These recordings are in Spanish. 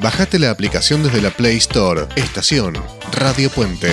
Bajate la aplicación desde la Play Store. Estación Radio Puente.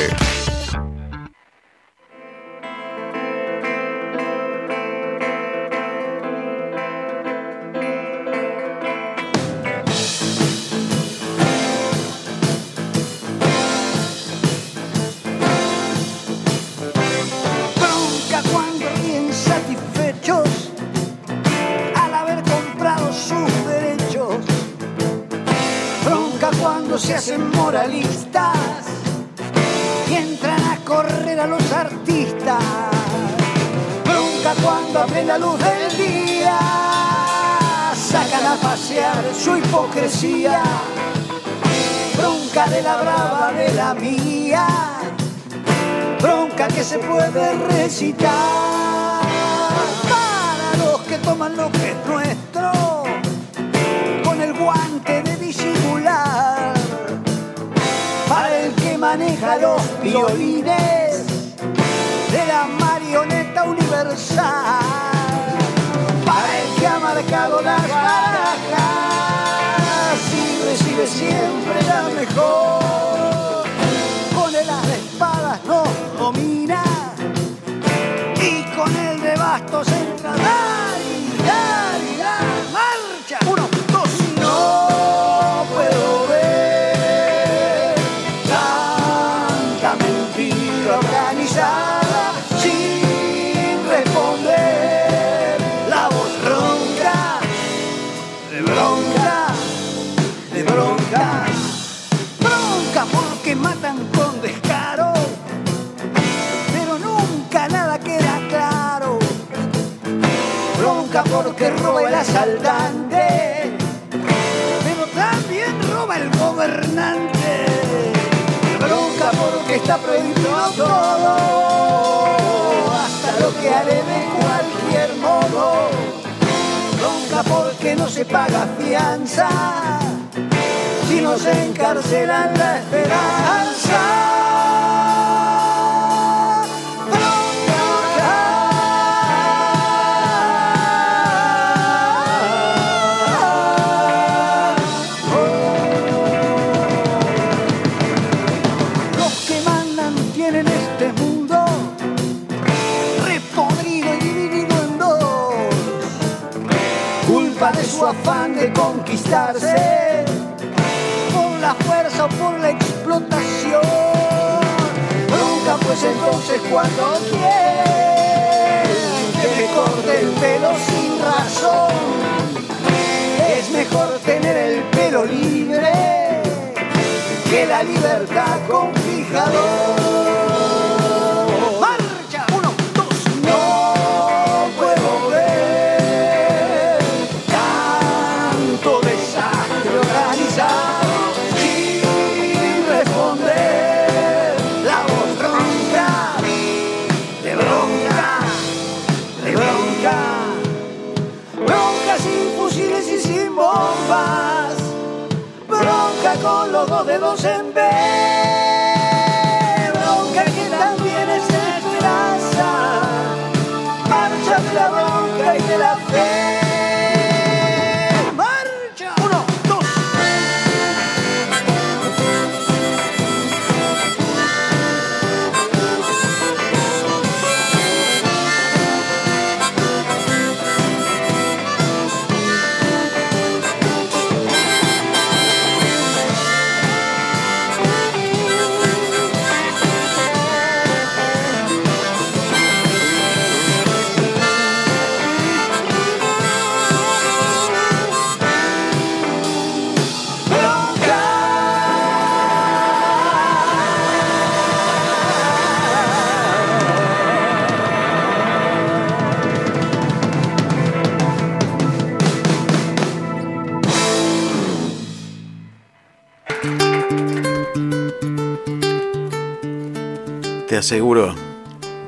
aseguro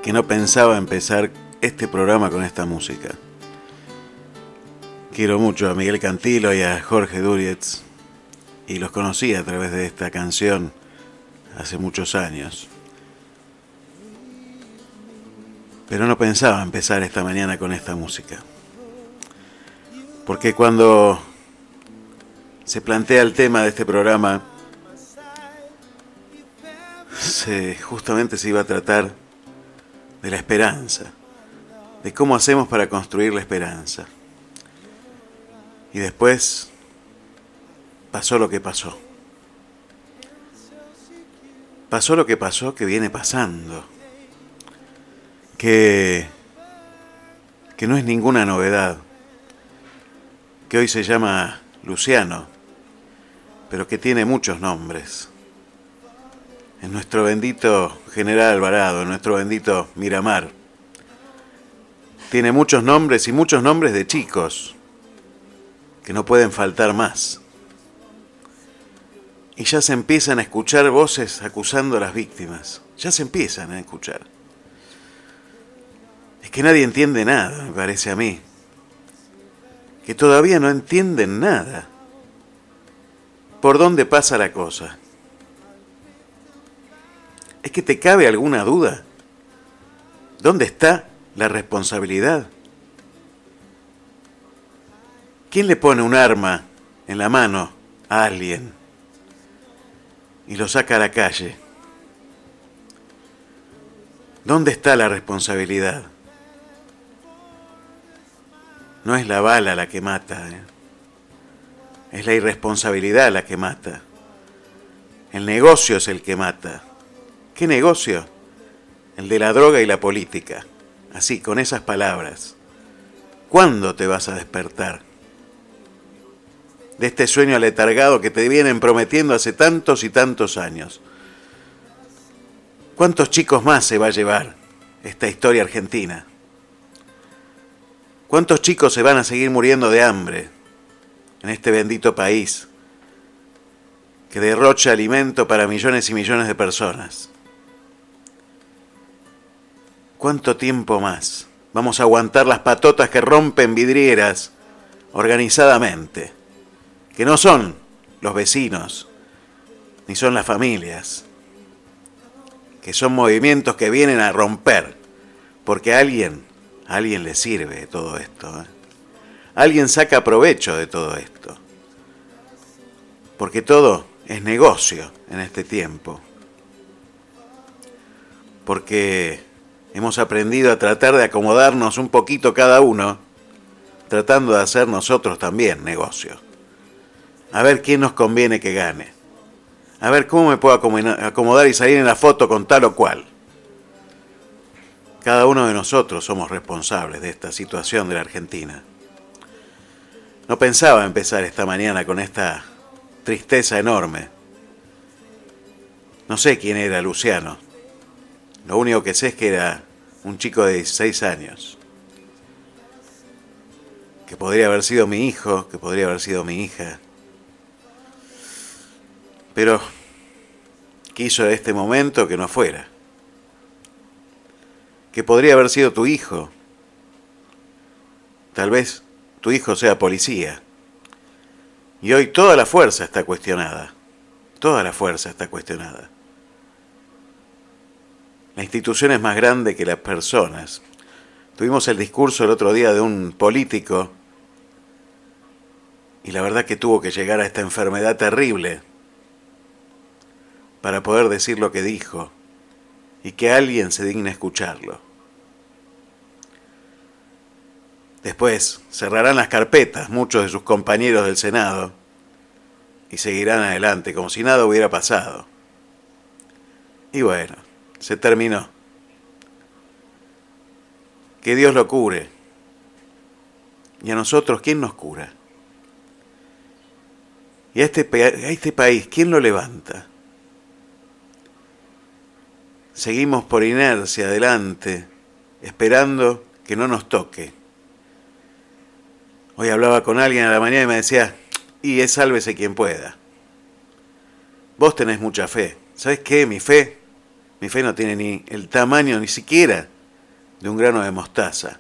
que no pensaba empezar este programa con esta música. Quiero mucho a Miguel Cantilo y a Jorge Durietz y los conocí a través de esta canción hace muchos años. Pero no pensaba empezar esta mañana con esta música. Porque cuando se plantea el tema de este programa, se, justamente se iba a tratar de la esperanza, de cómo hacemos para construir la esperanza. Y después pasó lo que pasó. Pasó lo que pasó que viene pasando. Que, que no es ninguna novedad. Que hoy se llama Luciano pero que tiene muchos nombres. En nuestro bendito General Alvarado, en nuestro bendito Miramar. Tiene muchos nombres y muchos nombres de chicos, que no pueden faltar más. Y ya se empiezan a escuchar voces acusando a las víctimas. Ya se empiezan a escuchar. Es que nadie entiende nada, me parece a mí. Que todavía no entienden nada por dónde pasa la cosa. ¿Es que te cabe alguna duda? ¿Dónde está la responsabilidad? ¿Quién le pone un arma en la mano a alguien y lo saca a la calle? ¿Dónde está la responsabilidad? No es la bala la que mata. ¿eh? Es la irresponsabilidad la que mata. El negocio es el que mata. ¿Qué negocio? El de la droga y la política. Así, con esas palabras. ¿Cuándo te vas a despertar? De este sueño aletargado que te vienen prometiendo hace tantos y tantos años. ¿Cuántos chicos más se va a llevar esta historia argentina? ¿Cuántos chicos se van a seguir muriendo de hambre, en este bendito país que derrocha alimento para millones y millones de personas. ¿Cuánto tiempo más vamos a aguantar las patotas que rompen vidrieras organizadamente? Que no son los vecinos, ni son las familias, que son movimientos que vienen a romper, porque a alguien, alguien le sirve todo esto. ¿eh? alguien saca provecho de todo esto. Porque todo es negocio en este tiempo. Porque hemos aprendido a tratar de acomodarnos un poquito cada uno, tratando de hacer nosotros también negocio. A ver quién nos conviene que gane. A ver cómo me puedo acomodar y salir en la foto con tal o cual. Cada uno de nosotros somos responsables de esta situación de la Argentina. No pensaba empezar esta mañana con esta tristeza enorme. No sé quién era Luciano. Lo único que sé es que era un chico de 16 años. Que podría haber sido mi hijo, que podría haber sido mi hija. Pero quiso este momento que no fuera. Que podría haber sido tu hijo. Tal vez tu hijo sea policía. Y hoy toda la fuerza está cuestionada. Toda la fuerza está cuestionada. La institución es más grande que las personas. Tuvimos el discurso el otro día de un político y la verdad que tuvo que llegar a esta enfermedad terrible para poder decir lo que dijo y que alguien se digne escucharlo. Después cerrarán las carpetas muchos de sus compañeros del Senado y seguirán adelante como si nada hubiera pasado. Y bueno, se terminó. Que Dios lo cure. ¿Y a nosotros quién nos cura? ¿Y a este, a este país quién lo levanta? Seguimos por inercia adelante, esperando que no nos toque Hoy hablaba con alguien a la mañana y me decía, y es sálvese quien pueda. Vos tenés mucha fe. ¿Sabes qué? Mi fe, mi fe no tiene ni el tamaño ni siquiera de un grano de mostaza.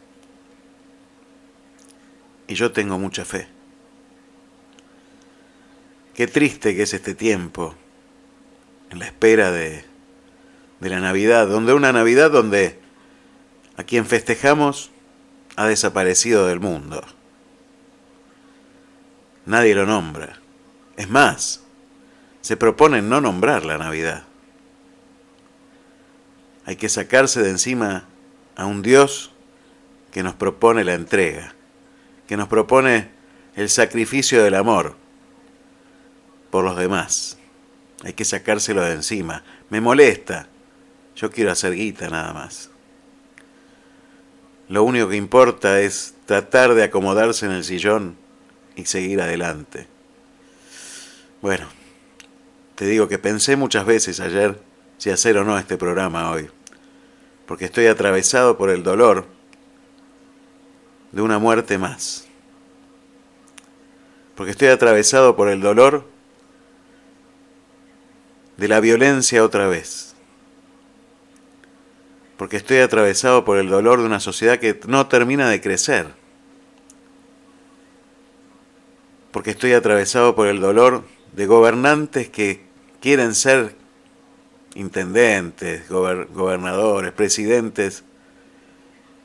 Y yo tengo mucha fe. Qué triste que es este tiempo, en la espera de, de la Navidad, donde una Navidad donde a quien festejamos ha desaparecido del mundo. Nadie lo nombra. Es más, se proponen no nombrar la Navidad. Hay que sacarse de encima a un Dios que nos propone la entrega, que nos propone el sacrificio del amor por los demás. Hay que sacárselo de encima. Me molesta. Yo quiero hacer guita nada más. Lo único que importa es tratar de acomodarse en el sillón y seguir adelante. Bueno, te digo que pensé muchas veces ayer si hacer o no este programa hoy, porque estoy atravesado por el dolor de una muerte más, porque estoy atravesado por el dolor de la violencia otra vez, porque estoy atravesado por el dolor de una sociedad que no termina de crecer, porque estoy atravesado por el dolor de gobernantes que quieren ser intendentes, gobernadores, presidentes,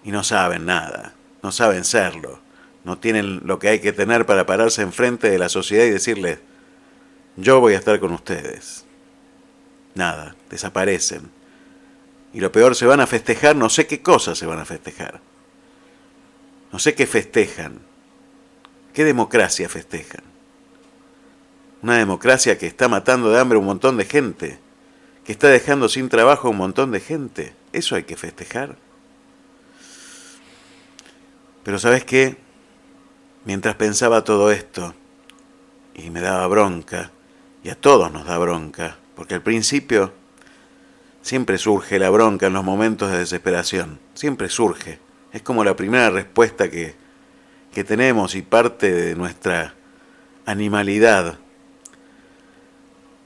y no saben nada, no saben serlo, no tienen lo que hay que tener para pararse enfrente de la sociedad y decirles, yo voy a estar con ustedes. Nada, desaparecen. Y lo peor, se van a festejar, no sé qué cosas se van a festejar. No sé qué festejan. ¿Qué democracia festejan? Una democracia que está matando de hambre a un montón de gente, que está dejando sin trabajo a un montón de gente. Eso hay que festejar. Pero ¿sabes qué? Mientras pensaba todo esto, y me daba bronca, y a todos nos da bronca, porque al principio siempre surge la bronca en los momentos de desesperación, siempre surge. Es como la primera respuesta que, que tenemos y parte de nuestra animalidad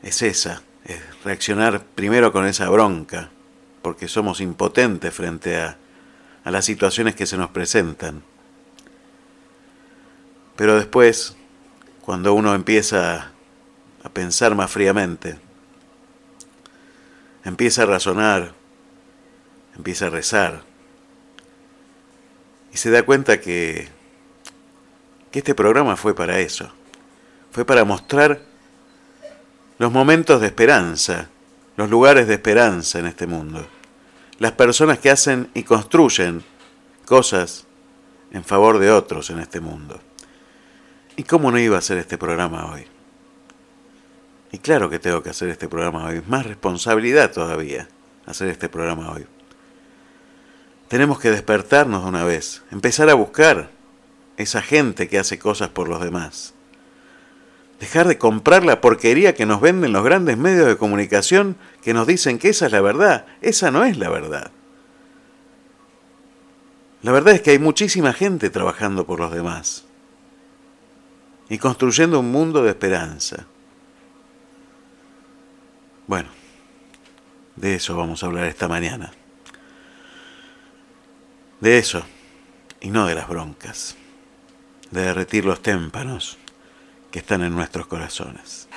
es esa, es reaccionar primero con esa bronca, porque somos impotentes frente a, a las situaciones que se nos presentan. Pero después, cuando uno empieza a pensar más fríamente, empieza a razonar, empieza a rezar, y se da cuenta que, que este programa fue para eso, fue para mostrar los momentos de esperanza, los lugares de esperanza en este mundo, las personas que hacen y construyen cosas en favor de otros en este mundo. ¿Y cómo no iba a hacer este programa hoy? Y claro que tengo que hacer este programa hoy, más responsabilidad todavía hacer este programa hoy. Tenemos que despertarnos de una vez, empezar a buscar esa gente que hace cosas por los demás dejar de comprar la porquería que nos venden los grandes medios de comunicación que nos dicen que esa es la verdad. Esa no es la verdad. La verdad es que hay muchísima gente trabajando por los demás y construyendo un mundo de esperanza. Bueno, de eso vamos a hablar esta mañana. De eso, y no de las broncas, de derretir los témpanos que están en nuestros corazones.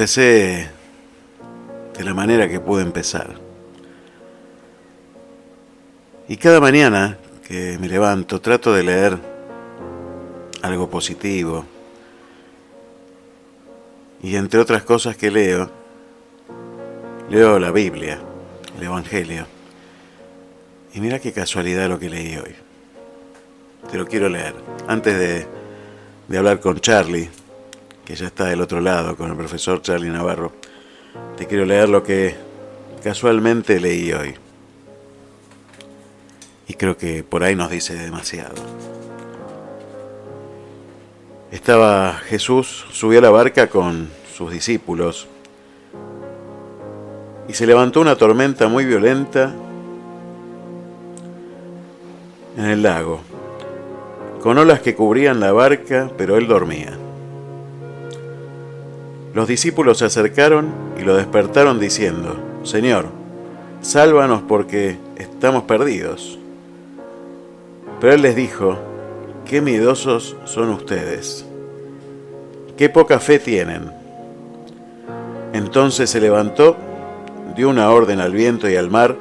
Empecé de la manera que pude empezar. Y cada mañana que me levanto trato de leer algo positivo. Y entre otras cosas que leo, leo la Biblia, el Evangelio. Y mira qué casualidad lo que leí hoy. Te lo quiero leer. Antes de, de hablar con Charlie, que ya está del otro lado, con el profesor Charlie Navarro, te quiero leer lo que casualmente leí hoy. Y creo que por ahí nos dice demasiado. Estaba Jesús, subió a la barca con sus discípulos y se levantó una tormenta muy violenta en el lago, con olas que cubrían la barca, pero él dormía. Los discípulos se acercaron y lo despertaron diciendo, Señor, sálvanos porque estamos perdidos. Pero él les dijo, qué miedosos son ustedes, qué poca fe tienen. Entonces se levantó, dio una orden al viento y al mar,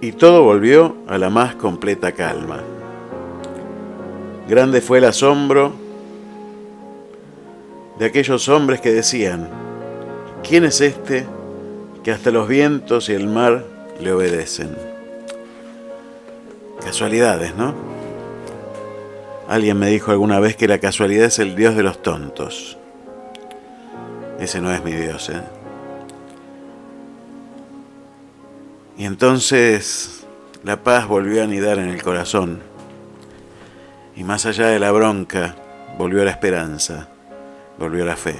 y todo volvió a la más completa calma. Grande fue el asombro de aquellos hombres que decían, ¿quién es este que hasta los vientos y el mar le obedecen? Casualidades, ¿no? Alguien me dijo alguna vez que la casualidad es el Dios de los tontos. Ese no es mi Dios, ¿eh? Y entonces la paz volvió a anidar en el corazón. Y más allá de la bronca, volvió la esperanza, volvió la fe.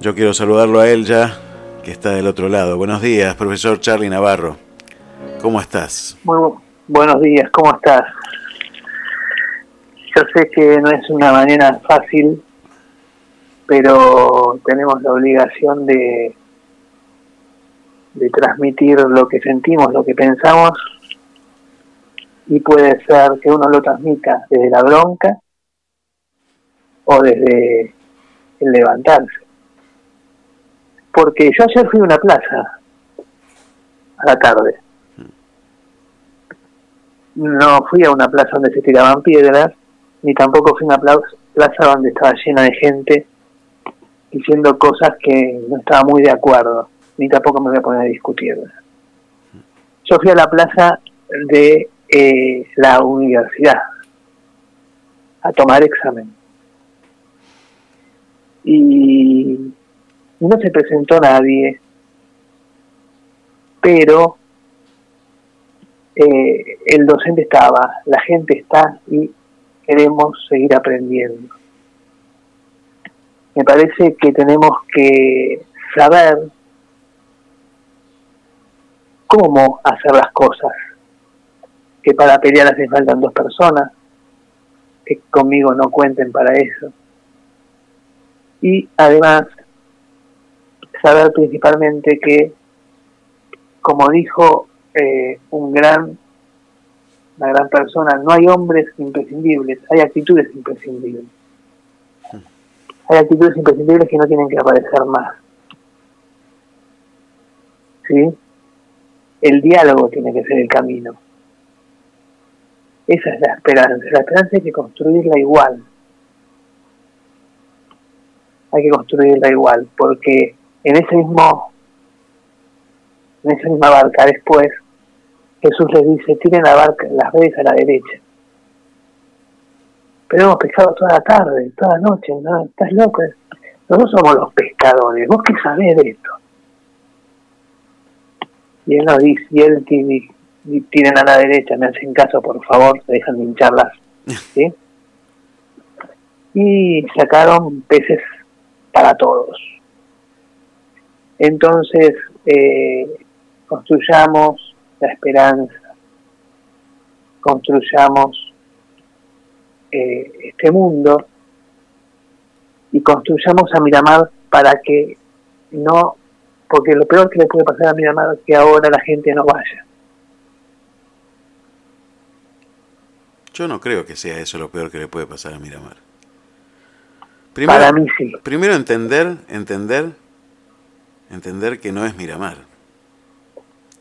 Yo quiero saludarlo a él ya, que está del otro lado. Buenos días, profesor Charlie Navarro. ¿Cómo estás? Muy bu- buenos días, ¿cómo estás? Yo sé que no es una mañana fácil, pero tenemos la obligación de, de transmitir lo que sentimos, lo que pensamos, y puede ser que uno lo transmita desde la bronca o desde el levantarse. Porque yo ayer fui a una plaza a la tarde. No fui a una plaza donde se tiraban piedras, ni tampoco fui a una plaza donde estaba llena de gente diciendo cosas que no estaba muy de acuerdo, ni tampoco me voy a poner a discutir. Yo fui a la plaza de eh, la universidad a tomar examen. Y no se presentó nadie, pero eh, el docente estaba, la gente está y queremos seguir aprendiendo me parece que tenemos que saber cómo hacer las cosas, que para pelear hace faltan dos personas, que conmigo no cuenten para eso. Y además, saber principalmente que, como dijo eh, un gran, una gran persona, no hay hombres imprescindibles, hay actitudes imprescindibles hay actitudes imprescindibles que no tienen que aparecer más. ¿Sí? El diálogo tiene que ser el camino. Esa es la esperanza. La esperanza hay que construirla igual. Hay que construirla igual, porque en ese mismo, en esa misma barca después, Jesús les dice, tiren la barca, las redes a la derecha pero hemos pescado toda la tarde, toda la noche, ¿no? Estás loco. Nosotros somos los pescadores, ¿vos qué sabés de esto? Y él nos dice, y él tienen a la derecha, me hacen caso, por favor, se dejan de hincharlas. ¿sí? Y sacaron peces para todos. Entonces, eh, construyamos la esperanza, construyamos eh, este mundo y construyamos a Miramar para que no, porque lo peor que le puede pasar a Miramar es que ahora la gente no vaya. Yo no creo que sea eso lo peor que le puede pasar a Miramar. Primero, Para mí sí. Primero entender, entender, entender que no es Miramar.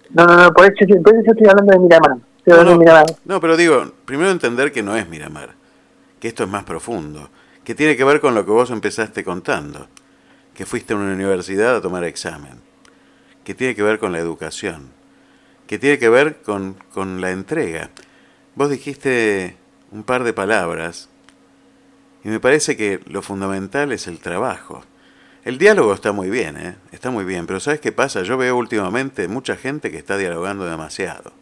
No, no, no, por eso, por eso estoy hablando de Miramar. no, pero digo, primero entender que no es Miramar que esto es más profundo, que tiene que ver con lo que vos empezaste contando, que fuiste a una universidad a tomar examen, que tiene que ver con la educación, que tiene que ver con, con la entrega. Vos dijiste un par de palabras y me parece que lo fundamental es el trabajo. El diálogo está muy bien, ¿eh? está muy bien, pero ¿sabes qué pasa? Yo veo últimamente mucha gente que está dialogando demasiado.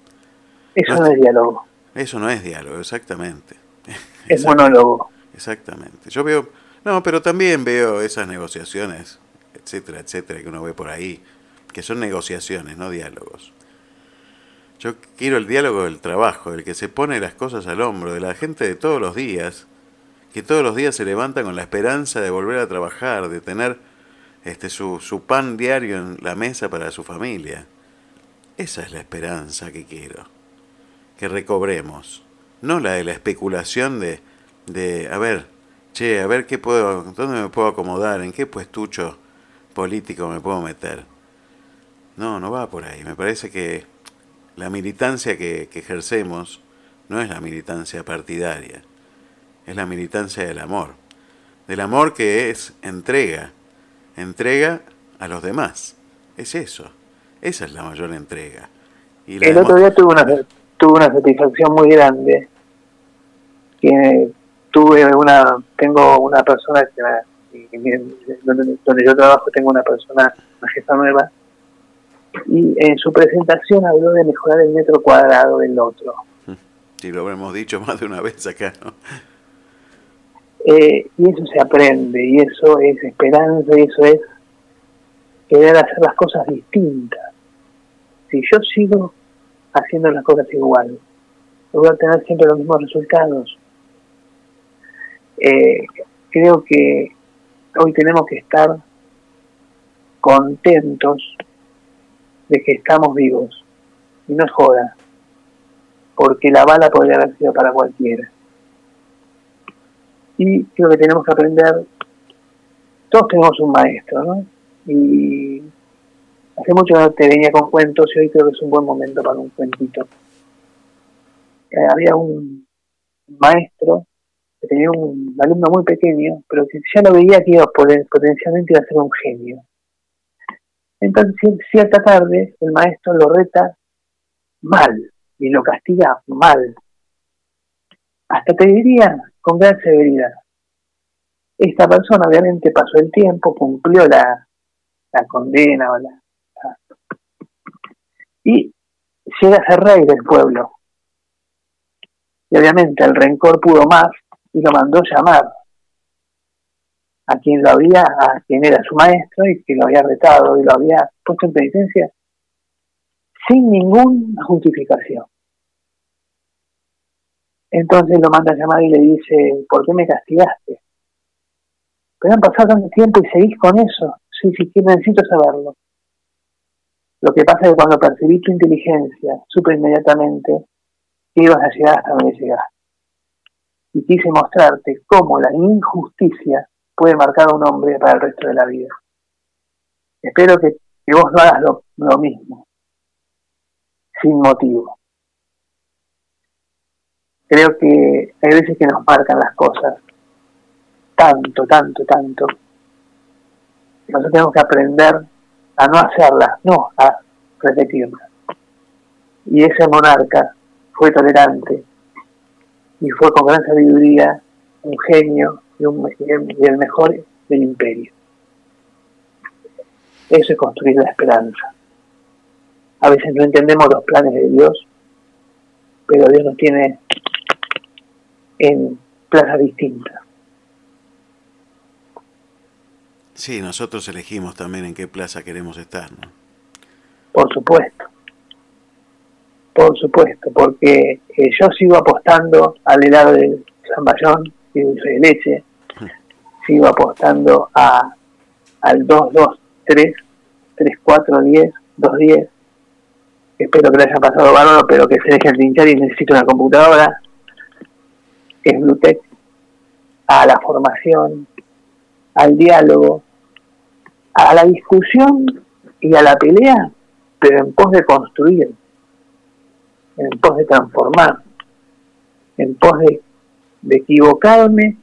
Eso no, es diálogo. Eso no es diálogo, exactamente. Es monólogo. Exactamente. Yo veo, no, pero también veo esas negociaciones, etcétera, etcétera, que uno ve por ahí, que son negociaciones, no diálogos. Yo quiero el diálogo del trabajo, del que se pone las cosas al hombro, de la gente de todos los días, que todos los días se levanta con la esperanza de volver a trabajar, de tener este, su, su pan diario en la mesa para su familia. Esa es la esperanza que quiero, que recobremos no la de la especulación de, de, a ver, che, a ver qué puedo, dónde me puedo acomodar, en qué puestucho político me puedo meter. No, no va por ahí. Me parece que la militancia que, que ejercemos no es la militancia partidaria, es la militancia del amor. Del amor que es entrega, entrega a los demás. Es eso. Esa es la mayor entrega. Y el otro día tuve una, tuve una satisfacción muy grande tuve una, tengo una persona que donde, yo trabajo tengo una persona, una jefa nueva, y en su presentación habló de mejorar el metro cuadrado del otro. Sí, lo hemos dicho más de una vez acá, ¿no? Eh, y eso se aprende, y eso es esperanza, y eso es querer hacer las cosas distintas. Si yo sigo haciendo las cosas igual, voy a tener siempre los mismos resultados. Eh, creo que hoy tenemos que estar contentos de que estamos vivos. Y no es joda, porque la bala podría haber sido para cualquiera. Y creo que tenemos que aprender, todos tenemos un maestro, ¿no? Y hace mucho no te venía con cuentos y hoy creo que es un buen momento para un cuentito. Eh, había un maestro que tenía un alumno muy pequeño, pero que ya lo veía que iba potencialmente iba a ser un genio. Entonces, cierta tarde, el maestro lo reta mal y lo castiga mal. Hasta te diría con gran severidad. Esta persona obviamente pasó el tiempo, cumplió la, la condena o la, y llega a ser rey del pueblo. Y obviamente el rencor pudo más y lo mandó llamar a quien lo había, a quien era su maestro y que lo había retado y lo había puesto en penitencia sin ninguna justificación. Entonces lo manda a llamar y le dice, ¿por qué me castigaste? Pero han pasado tanto tiempo y seguís con eso. Sí, sí, necesito saberlo. Lo que pasa es que cuando percibí tu inteligencia, supe inmediatamente que ibas a llegar hasta donde llegaste. Y quise mostrarte cómo la injusticia puede marcar a un hombre para el resto de la vida. Espero que, vos no hagas lo mismo, sin motivo. Creo que hay veces que nos marcan las cosas tanto, tanto, tanto. Nosotros tenemos que aprender a no hacerlas, no a repetirlas. Y ese monarca fue tolerante y fue con gran sabiduría un genio y el mejor del imperio. Eso es construir la esperanza. A veces no entendemos los planes de Dios, pero Dios nos tiene en plazas distintas. Sí, nosotros elegimos también en qué plaza queremos estar, ¿no? Por supuesto. Por supuesto, porque eh, yo sigo apostando al helado del Bayón y dulce de leche, sigo apostando a al 2, 2, 3, 3, 4, 10, 2, 10. Espero que le haya pasado bárbaro, pero que se dejen pinchar y necesito una computadora. Es Bluetech. A la formación, al diálogo, a la discusión y a la pelea, pero en pos de construir, en pos de transformar, en pos de, equivocarme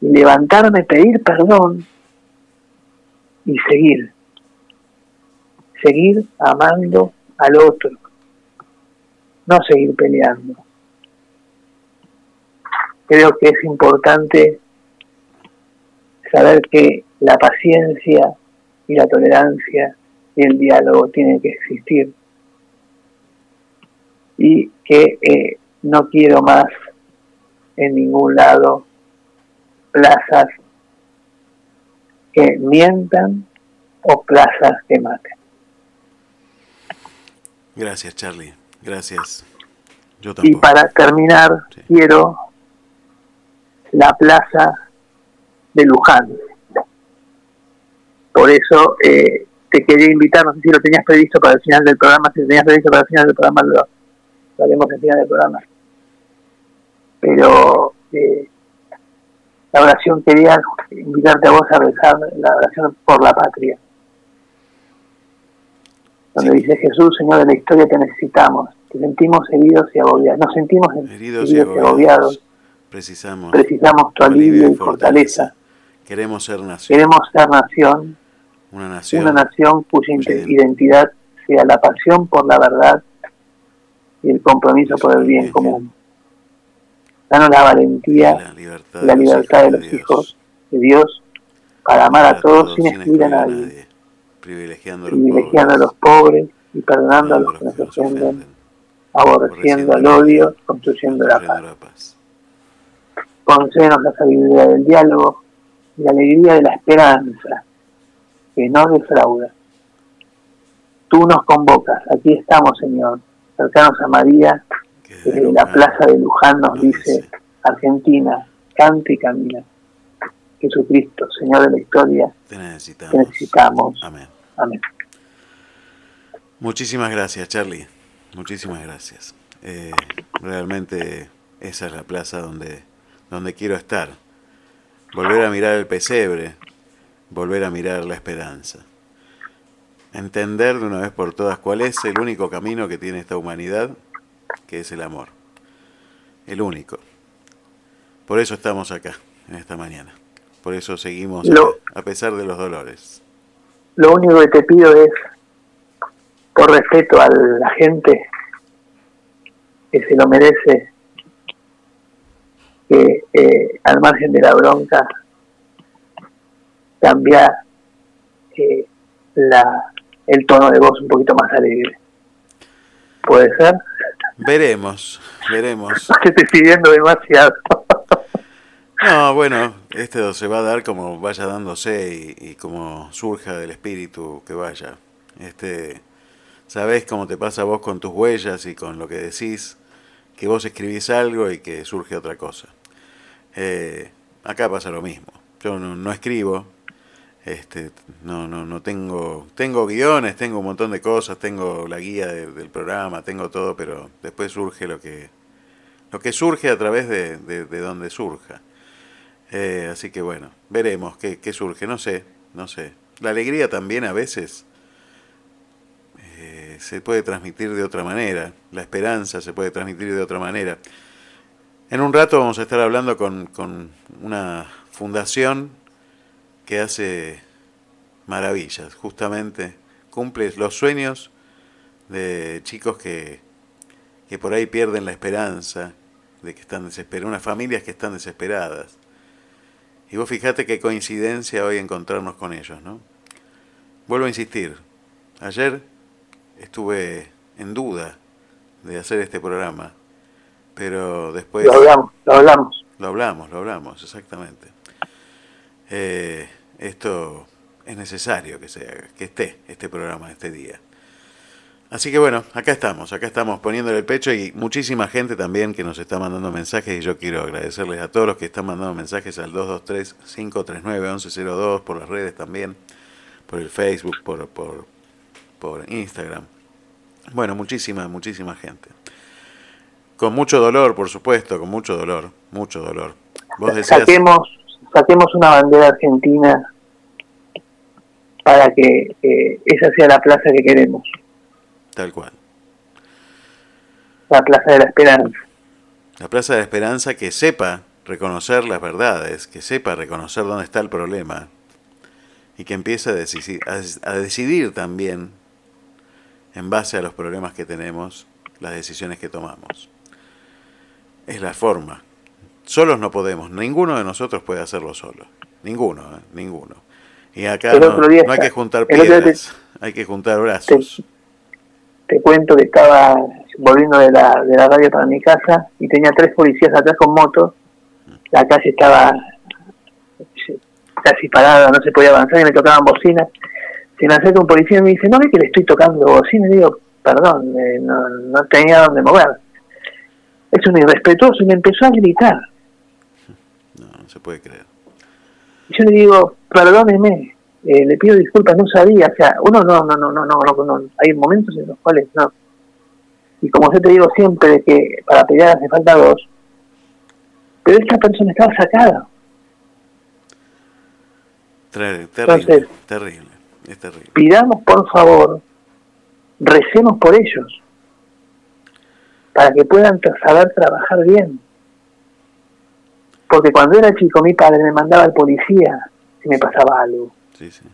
levantarme, pedir perdón y seguir, seguir amando al otro, no seguir peleando. Creo que es importante saber que la paciencia y la tolerancia y el diálogo tienen que existir. Y que eh, no quiero más en ningún lado plazas que mientan o plazas que maten. Gracias, Charlie. Gracias. Yo y para terminar, quiero la plaza de Luján. Por eso eh, te quería invitar, no sé si lo tenías previsto para el final del programa, si lo tenías previsto para el final del programa, lo, haremos al final del programa. Pero eh, la oración quería invitarte a vos a rezar la oración por la patria. Donde dice Jesús, Señor de la historia, te necesitamos. Te sentimos heridos y agobiados. Nos sentimos heridos, y, agobiados. Precisamos, Precisamos tu alivio y fortaleza. Queremos ser nación. Queremos ser nación una nación, cuya identidad sea la pasión por la verdad y el compromiso por el bien común. Danos la valentía y la libertad, de los hijos de Dios para amar a todos sin excluir a nadie, privilegiando, a los pobres y perdonando a los que nos ofenden, aborreciendo al odio, construyendo la paz. Concédenos la sabiduría del diálogo y la alegría de la esperanza que no defrauda. Tú nos convocas, aquí estamos, Señor, cercanos a María, que desde la plaza de Luján nos dice, Argentina, canta y camina, Jesucristo, Señor de la historia, te necesitamos. te necesitamos. Amén. Amén. Muchísimas gracias, Charlie. Muchísimas gracias. Eh, realmente esa es la plaza donde, donde quiero estar. Volver a mirar el pesebre, volver a mirar la esperanza. Entender de una vez por todas cuál es el único camino que tiene esta humanidad, que es el amor. El único. Por eso estamos acá, en esta mañana. Por eso seguimos Lo- a pesar de los dolores. Lo único que te pido es, por respeto a la gente que se lo merece, que eh, al margen de la bronca, cambiar eh, la, el tono de voz un poquito más alegre. ¿Puede ser? Veremos, veremos. Te estoy pidiendo demasiado. No, bueno, esto se va a dar como vaya dándose y, y como surja del espíritu que vaya. Este, sabés cómo te pasa vos con tus huellas y con lo que decís, que vos escribís algo y que surge otra cosa. Eh, acá pasa lo mismo. Yo no, no escribo, este, no, no, no tengo, tengo guiones, tengo un montón de cosas, tengo la guía de- del programa, tengo todo, pero después surge lo que, lo que surge a través de, de, de donde surja. Eh, así que bueno, veremos qué, qué surge, no sé, no sé. La alegría también a veces se puede transmitir de otra manera, la esperanza se puede transmitir de otra manera. En un rato vamos a estar hablando con, con una fundación que hace maravillas, justamente cumple los sueños de chicos que, que por ahí pierden la esperanza, de que están desesperados, unas familias que están desesperadas. Y vos fijate qué coincidencia hoy encontrarnos con ellos, ¿no? Vuelvo a insistir, ayer estuve en duda de hacer este programa, pero después... Lo hablamos, lo hablamos. Lo hablamos, lo hablamos, exactamente. Eh, esto es necesario que se haga, que esté este programa este día. Así que bueno, acá estamos, acá estamos poniéndole el pecho y muchísima gente también que nos está mandando mensajes y yo quiero agradecerles a todos los que están mandando mensajes al 223-539-1102 por las redes también, por el Facebook, por, por, por Instagram. Bueno, muchísima, muchísima gente. Con mucho dolor, por supuesto, con mucho dolor, mucho dolor. Vos decías, Saquemos, saquemos una bandera argentina para que eh, esa sea la plaza que queremos, tal cual. la plaza de la esperanza. La Plaza de la Esperanza que sepa reconocer las verdades, que sepa reconocer dónde está el problema y que empiece a decidir, a, a decidir también, en base a los problemas que tenemos, las decisiones que tomamos. Es la forma. Solos no podemos, ninguno de nosotros puede hacerlo solo. Ninguno, ¿eh? ninguno. Y acá no, otro día no hay que juntar te- piedras, hay que juntar brazos. Te cuento que estaba volviendo de la, de la radio para mi casa y tenía tres policías atrás con moto. La calle estaba casi parada, no se podía avanzar y me tocaban bocinas. Se me acerca un policía y me dice, no ve que le estoy tocando bocina. Y digo, perdón, eh, no, no tenía dónde mover. Es un irrespetuoso y me empezó a gritar. No, no se puede creer. Yo le digo, perdóneme, eh, le pido disculpas, no sabía, o sea, uno no, no, no, no, no, no, no, hay momentos en los cuales no. Y como yo te digo siempre que para pelear hace falta dos, pero esta persona estaba sacada. Ter- Terrible, Entonces- terrible, es terrible. Pidamos por favor, recemos por ellos, para que puedan saber trabajar bien. Porque cuando era chico mi padre me mandaba al policía si me pasaba algo. Sí, sí.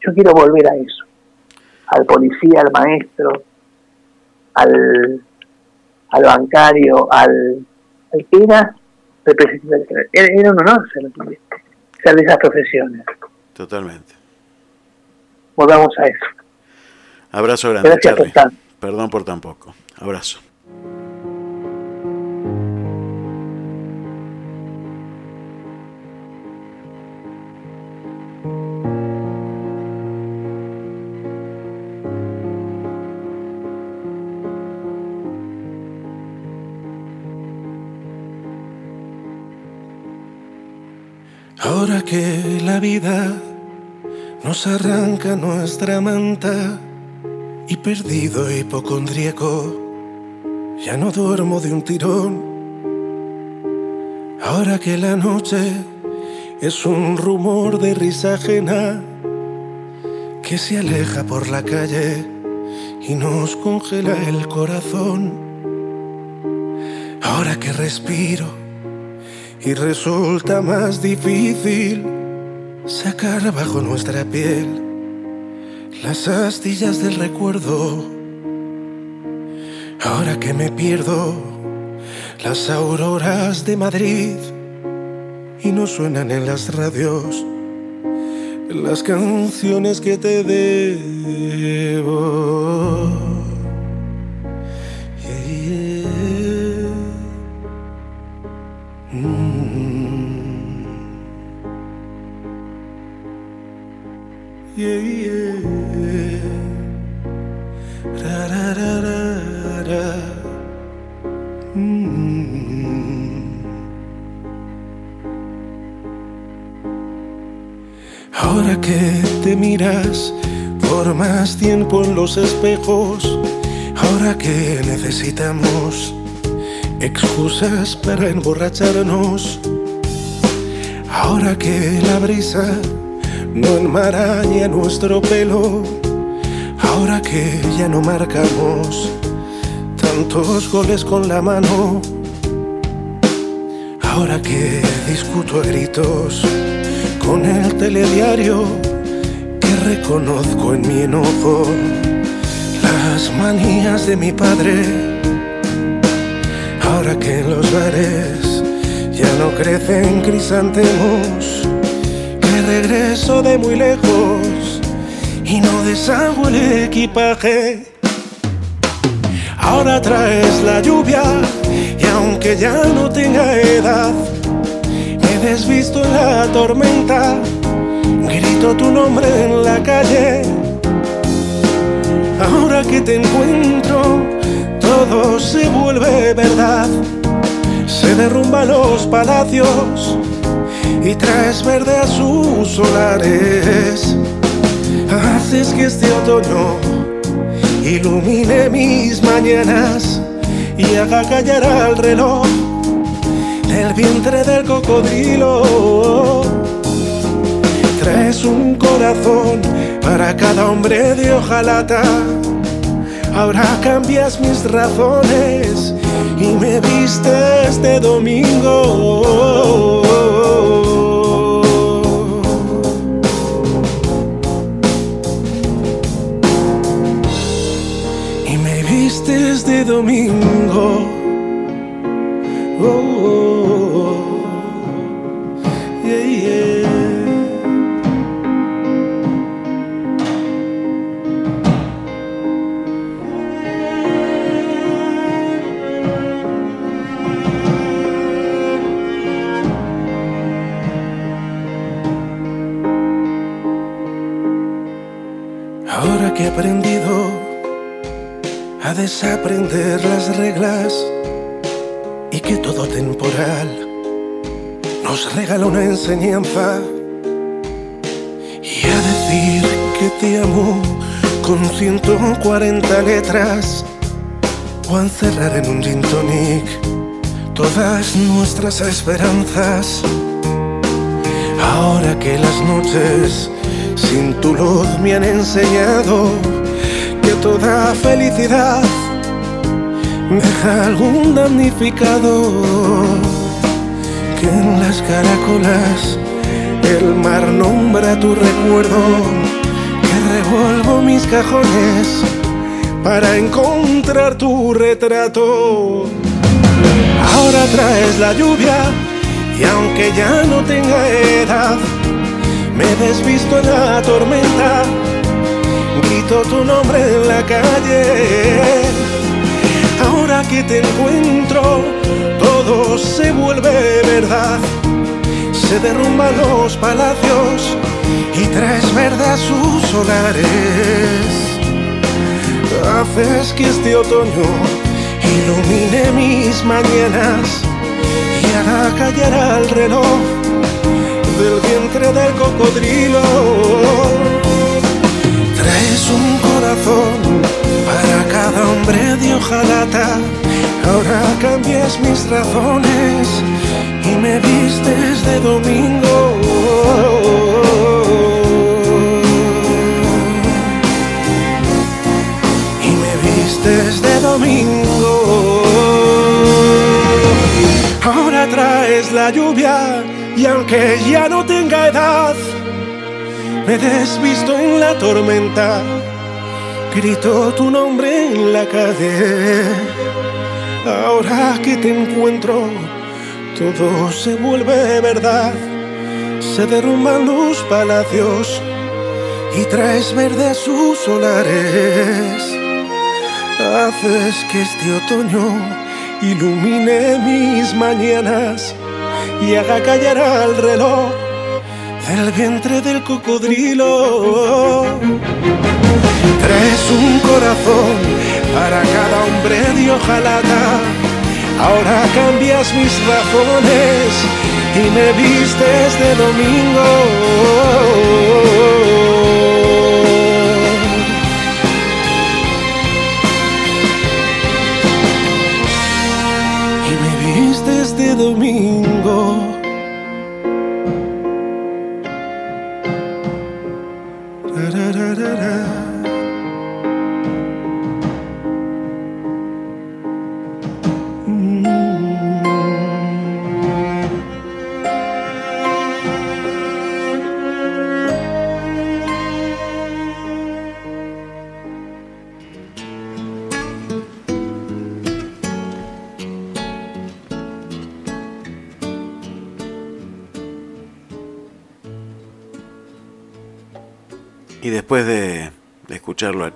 Yo quiero volver a eso. Al policía, al maestro, al, al bancario, al, al que era, representante. era, era un honor ser, ser de esas profesiones. Totalmente volvamos a eso. Abrazo grande. Gracias Charlie. Por Perdón por tan poco. Abrazo. Ahora que la vida nos arranca nuestra manta y perdido hipocondríaco, ya no duermo de un tirón. Ahora que la noche es un rumor de risa ajena que se aleja por la calle y nos congela el corazón. Ahora que respiro y resulta más difícil sacar bajo nuestra piel las astillas del recuerdo. Ahora que me pierdo las auroras de Madrid y no suenan en las radios las canciones que te debo. Tiempo en los espejos, ahora que necesitamos excusas para emborracharnos, ahora que la brisa no enmaraña nuestro pelo, ahora que ya no marcamos tantos goles con la mano, ahora que discuto a gritos con el telediario reconozco en mi enojo las manías de mi padre. Ahora que los bares ya no crecen crisantemos, que regreso de muy lejos y no deshago el equipaje. Ahora traes la lluvia y aunque ya no tenga edad, desvisto en la tormenta, grito tu nombre en la calle. Ahora que te encuentro, todo se vuelve verdad. Se derrumban los palacios y traes verde a sus solares. Haces que este otoño ilumine mis mañanas y haga callar al reloj el vientre del cocodrilo. Traes un corazón para cada hombre de hojalata. Ahora cambias mis razones y me viste este domingo. Y me viste este domingo. A desaprender las reglas y que todo temporal nos regala una enseñanza y a decir que te amo con 140 letras o a encerrar en un gin tonic todas nuestras esperanzas. Ahora que las noches sin tu luz me han enseñado que toda felicidad deja algún damnificado, que en las caracolas el mar nombra tu recuerdo, que revuelvo mis cajones para encontrar tu retrato. Ahora traes la lluvia y aunque ya no tenga edad, me desvisto en la tormenta, grito tu nombre en la calle. Ahora que te encuentro, todo se vuelve verdad. Se derrumban los palacios y traes verde a sus solares. Haces que este otoño ilumine mis mañanas y haga callar al reloj del vientre del cocodrilo. Traes un corazón para cada hombre de hojalata. Ahora cambias mis razones y me vistes de domingo. Y me vistes de domingo. Ahora traes la lluvia y aunque ya no tenga edad, me desvisto en la tormenta, grito tu nombre en la calle. Ahora que te encuentro, todo se vuelve verdad, se derrumban los palacios y traes verdes sus solares. Haces que este otoño ilumine mis mañanas y haga callar al reloj del vientre del cocodrilo. Traes un corazón para cada hombre de hojalata. Ahora cambias mis razones y me vistes de domingo.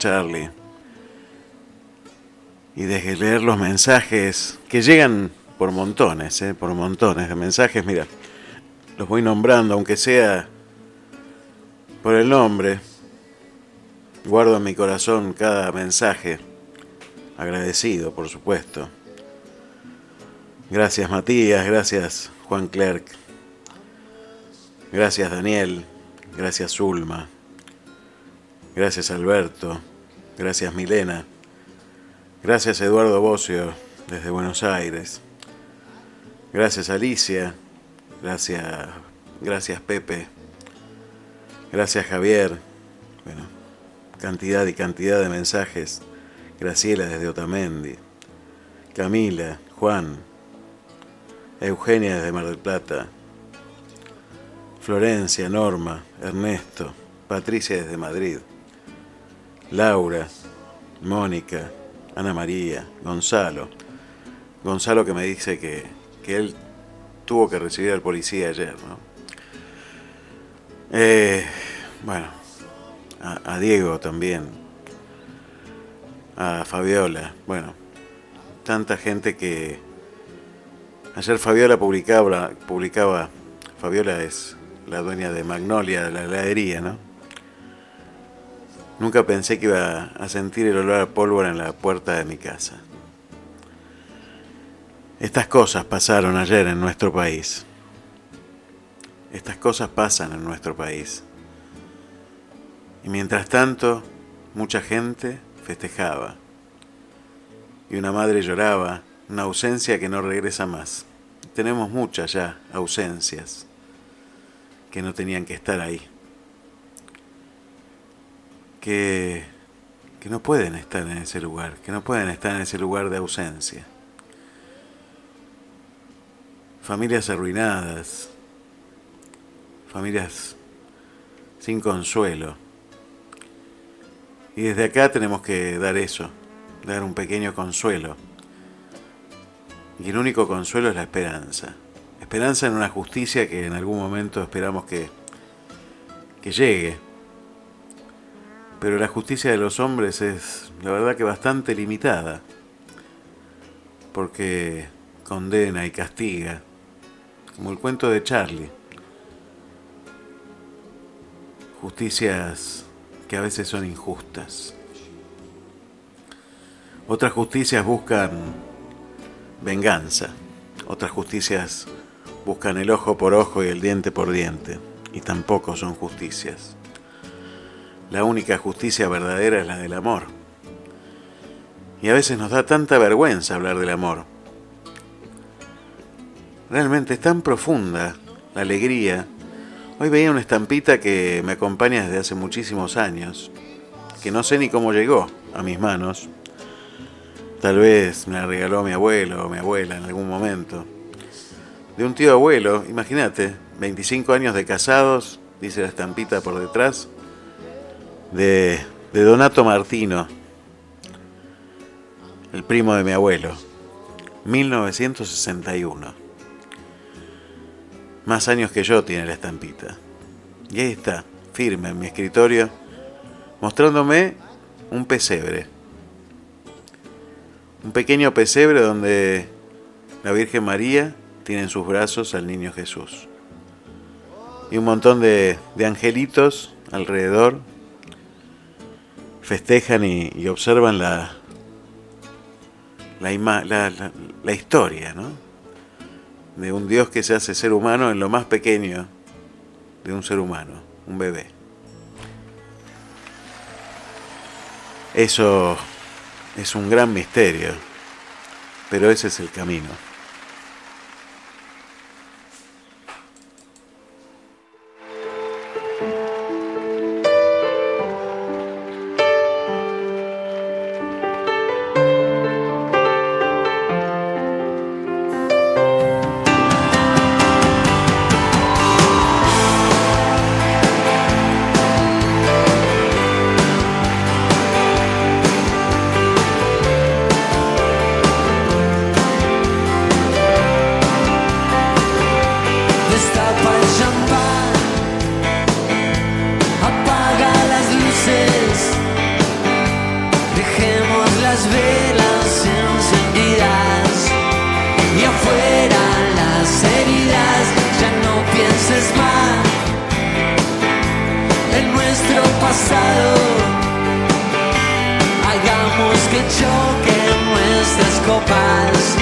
Charlie y de leer los mensajes que llegan por montones, ¿eh? por montones de mensajes, mira, los voy nombrando, aunque sea por el nombre, guardo en mi corazón cada mensaje, agradecido, por supuesto. Gracias Matías, gracias Juan Clerc, gracias Daniel, gracias Zulma, Gracias Alberto. Gracias Milena. Gracias Eduardo Bocio desde Buenos Aires. Gracias Alicia. Gracias, gracias Pepe. Gracias Javier. Bueno, cantidad y cantidad de mensajes. Graciela desde Otamendi. Camila, Juan. Eugenia desde Mar del Plata. Florencia, Norma, Ernesto, Patricia desde Madrid. Laura, Mónica, Ana María, Gonzalo. Gonzalo que me dice que, él tuvo que recibir al policía ayer, ¿no? Eh, bueno, a, Diego también, a Fabiola, bueno, tanta gente que... Ayer Fabiola publicaba, publicaba, Fabiola es la dueña de Magnolia, de la heladería, ¿no? Nunca pensé que iba a sentir el olor a pólvora en la puerta de mi casa. Estas cosas pasaron ayer en nuestro país. Estas cosas pasan en nuestro país. Y mientras tanto, mucha gente festejaba. Y una madre lloraba, una ausencia que no regresa más. Tenemos muchas ya ausencias que no tenían que estar ahí que, no pueden estar en ese lugar, que no pueden estar en ese lugar de ausencia. Familias arruinadas, familias sin consuelo. Y desde acá tenemos que dar eso, dar un pequeño consuelo. Y el único consuelo es la esperanza. Esperanza en una justicia que en algún momento esperamos que, que llegue pero la justicia de los hombres es, la verdad que bastante limitada, porque condena y castiga, como el cuento de Charlie. Justicias que a veces son injustas. Otras justicias buscan venganza. Otras justicias buscan el ojo por ojo y el diente por diente. y tampoco son justicias. La única justicia verdadera es la del amor. Y a veces nos da tanta vergüenza hablar del amor. Realmente es tan profunda la alegría. Hoy veía una estampita que me acompaña desde hace muchísimos años, que no sé ni cómo llegó a mis manos. Tal vez me la regaló mi abuelo o mi abuela en algún momento. De un tío abuelo, imagínate, 25 años de casados, dice la estampita por detrás, de, de Donato Martino, el primo de mi abuelo, 1961. Más años que yo tiene la estampita. Y ahí está, firme en mi escritorio, mostrándome un pesebre. Un pequeño pesebre donde la Virgen María tiene en sus brazos al niño Jesús. Y un montón de, angelitos alrededor festejan y, observan la, la, la historia, ¿no? de un Dios que se hace ser humano en lo más pequeño de un ser humano, un bebé. Eso es un gran misterio, pero ese es el camino. Vamos que choquen nuestras copas.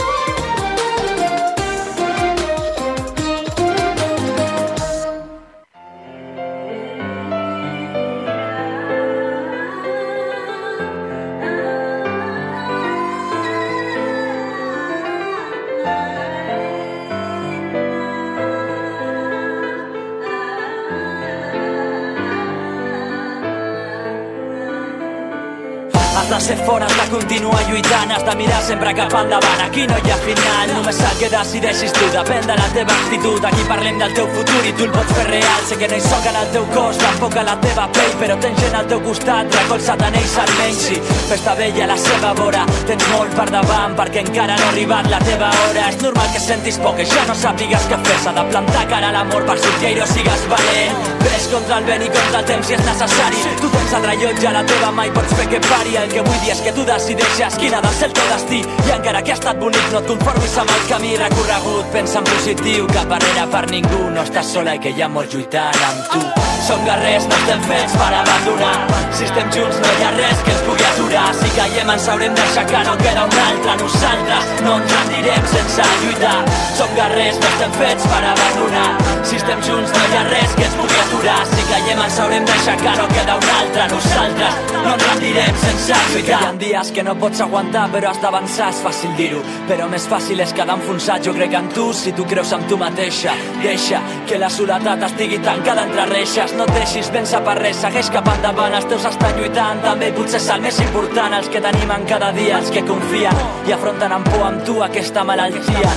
sempre cap endavant Aquí no hi ha final Només el que decideixis tu. Depèn de la teva actitud. Aquí parlem del teu futur i tu el pots fer real. Sé que no hi soc en el teu cos Tampoc a la teva pell Però tens gent al teu costat. Recolza't en ells almenys Si festa vella a la seva vora. Tens molt per davant Perquè encara no ha arribat la teva hora. És normal que sentis por Que ja no sàpigues què fer. S'ha de plantar cara a l'amor Per sortir i sigues valent Ves contra el vent i contra el temps si és necessari. Tu tens el rellotge la teva mà i pots fer que pari. El que vull dir és que tu decideixes quin ha de ser el teu destí. I encara que ha estat bonic no et conformis amb el camí recorregut. Pensa en positiu, cap barrera per ningú. No estàs sola i que hi ha molts lluitant amb tu. Som guerrers, no estem fets per abandonar. Si estem junts no hi ha res que ens pugui aturar. Si caiem ens haurem d'aixecar, no queda un altre. Nosaltres no ens rendirem sense lluitar. Som guerrers, no estem fets per abandonar Si estem junts no hi ha res que ens pugui aturar. Si caiem ens haurem d'aixecar, no queda un altre. Nosaltres no ens rendirem sense lluitar Hi ha dies que no pots aguantar però has d'avançar, és fàcil dir-ho. Però més fàcil és quedar enfonsat, jo crec en tu Si tu creus en tu mateixa, deixa que la soledat estigui tancada entre reixes. No et deixis vèncer per res, segueix cap endavant, els teus estan lluitant, també potser és el més important, els que t'animen cada dia, els que confien i afronten amb por amb tu aquesta malaltia.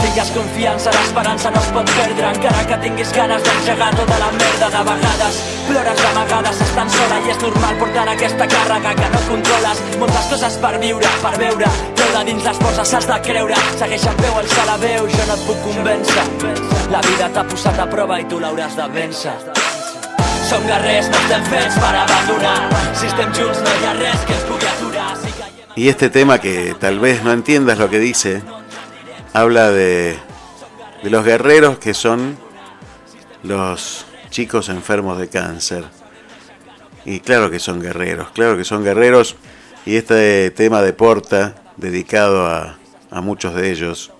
Tingues confiança, l'esperança no es pot perdre, encara que tinguis ganes d'engegar tota la merda de vegades. Plores d'amagades, estan sola i és normal portar aquesta càrrega que no controles. Moltes coses per viure, per veure, treu de dins les coses has de creure. Segueix en peu, alça la veu, jo no et puc convèncer. La vida t'ha posat a prova i tu l'hauràs de vèncer. Som guerrers, no estem fets per abandonar. Si estem junts no hi ha res que ens pugui aturar. Si. Y este tema que tal vez no entiendas lo que dice, habla de, de los guerreros que son los chicos enfermos de cáncer. Y claro que son guerreros, claro que son guerreros. Y este tema de Porta, dedicado a, a muchos de ellos,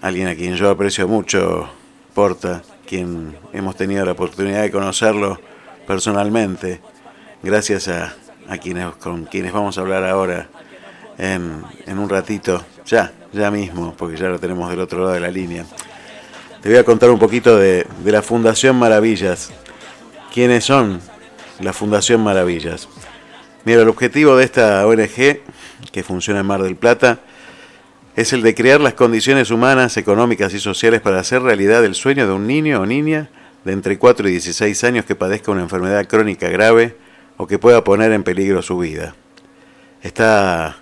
alguien a quien yo aprecio mucho, Porta, quien hemos tenido la oportunidad de conocerlo personalmente, gracias a, quienes con quienes vamos a hablar ahora en, un ratito, ya, ya mismo, porque ya lo tenemos del otro lado de la línea. Te voy a contar un poquito de, la Fundación Maravillas. ¿Quiénes son la Fundación Maravillas? Mira, el objetivo de esta ONG, que funciona en Mar del Plata, es el de crear las condiciones humanas, económicas y sociales para hacer realidad el sueño de un niño o niña de entre 4 y 16 años que padezca una enfermedad crónica grave o que pueda poner en peligro su vida. Está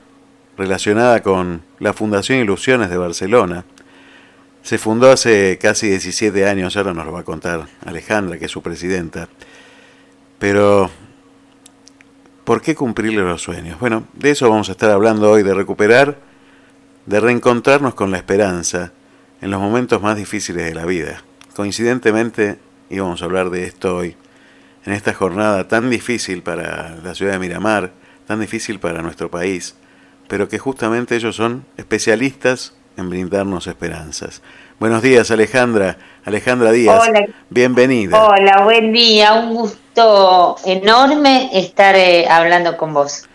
relacionada con la Fundación Ilusiones de Barcelona. Se fundó hace casi 17 años, ahora nos lo va a contar Alejandra, que es su presidenta. Pero, ¿por qué cumplirle los sueños? Bueno, de eso vamos a estar hablando hoy, de recuperar de reencontrarnos con la esperanza en los momentos más difíciles de la vida. Coincidentemente íbamos a hablar de esto hoy, en esta jornada tan difícil para la ciudad de Miramar, tan difícil para nuestro país, pero que justamente ellos son especialistas en brindarnos esperanzas. Buenos días, Alejandra. Alejandra Díaz. Hola. Bienvenida. Hola, buen día. Un gusto enorme estar eh, hablando con vos.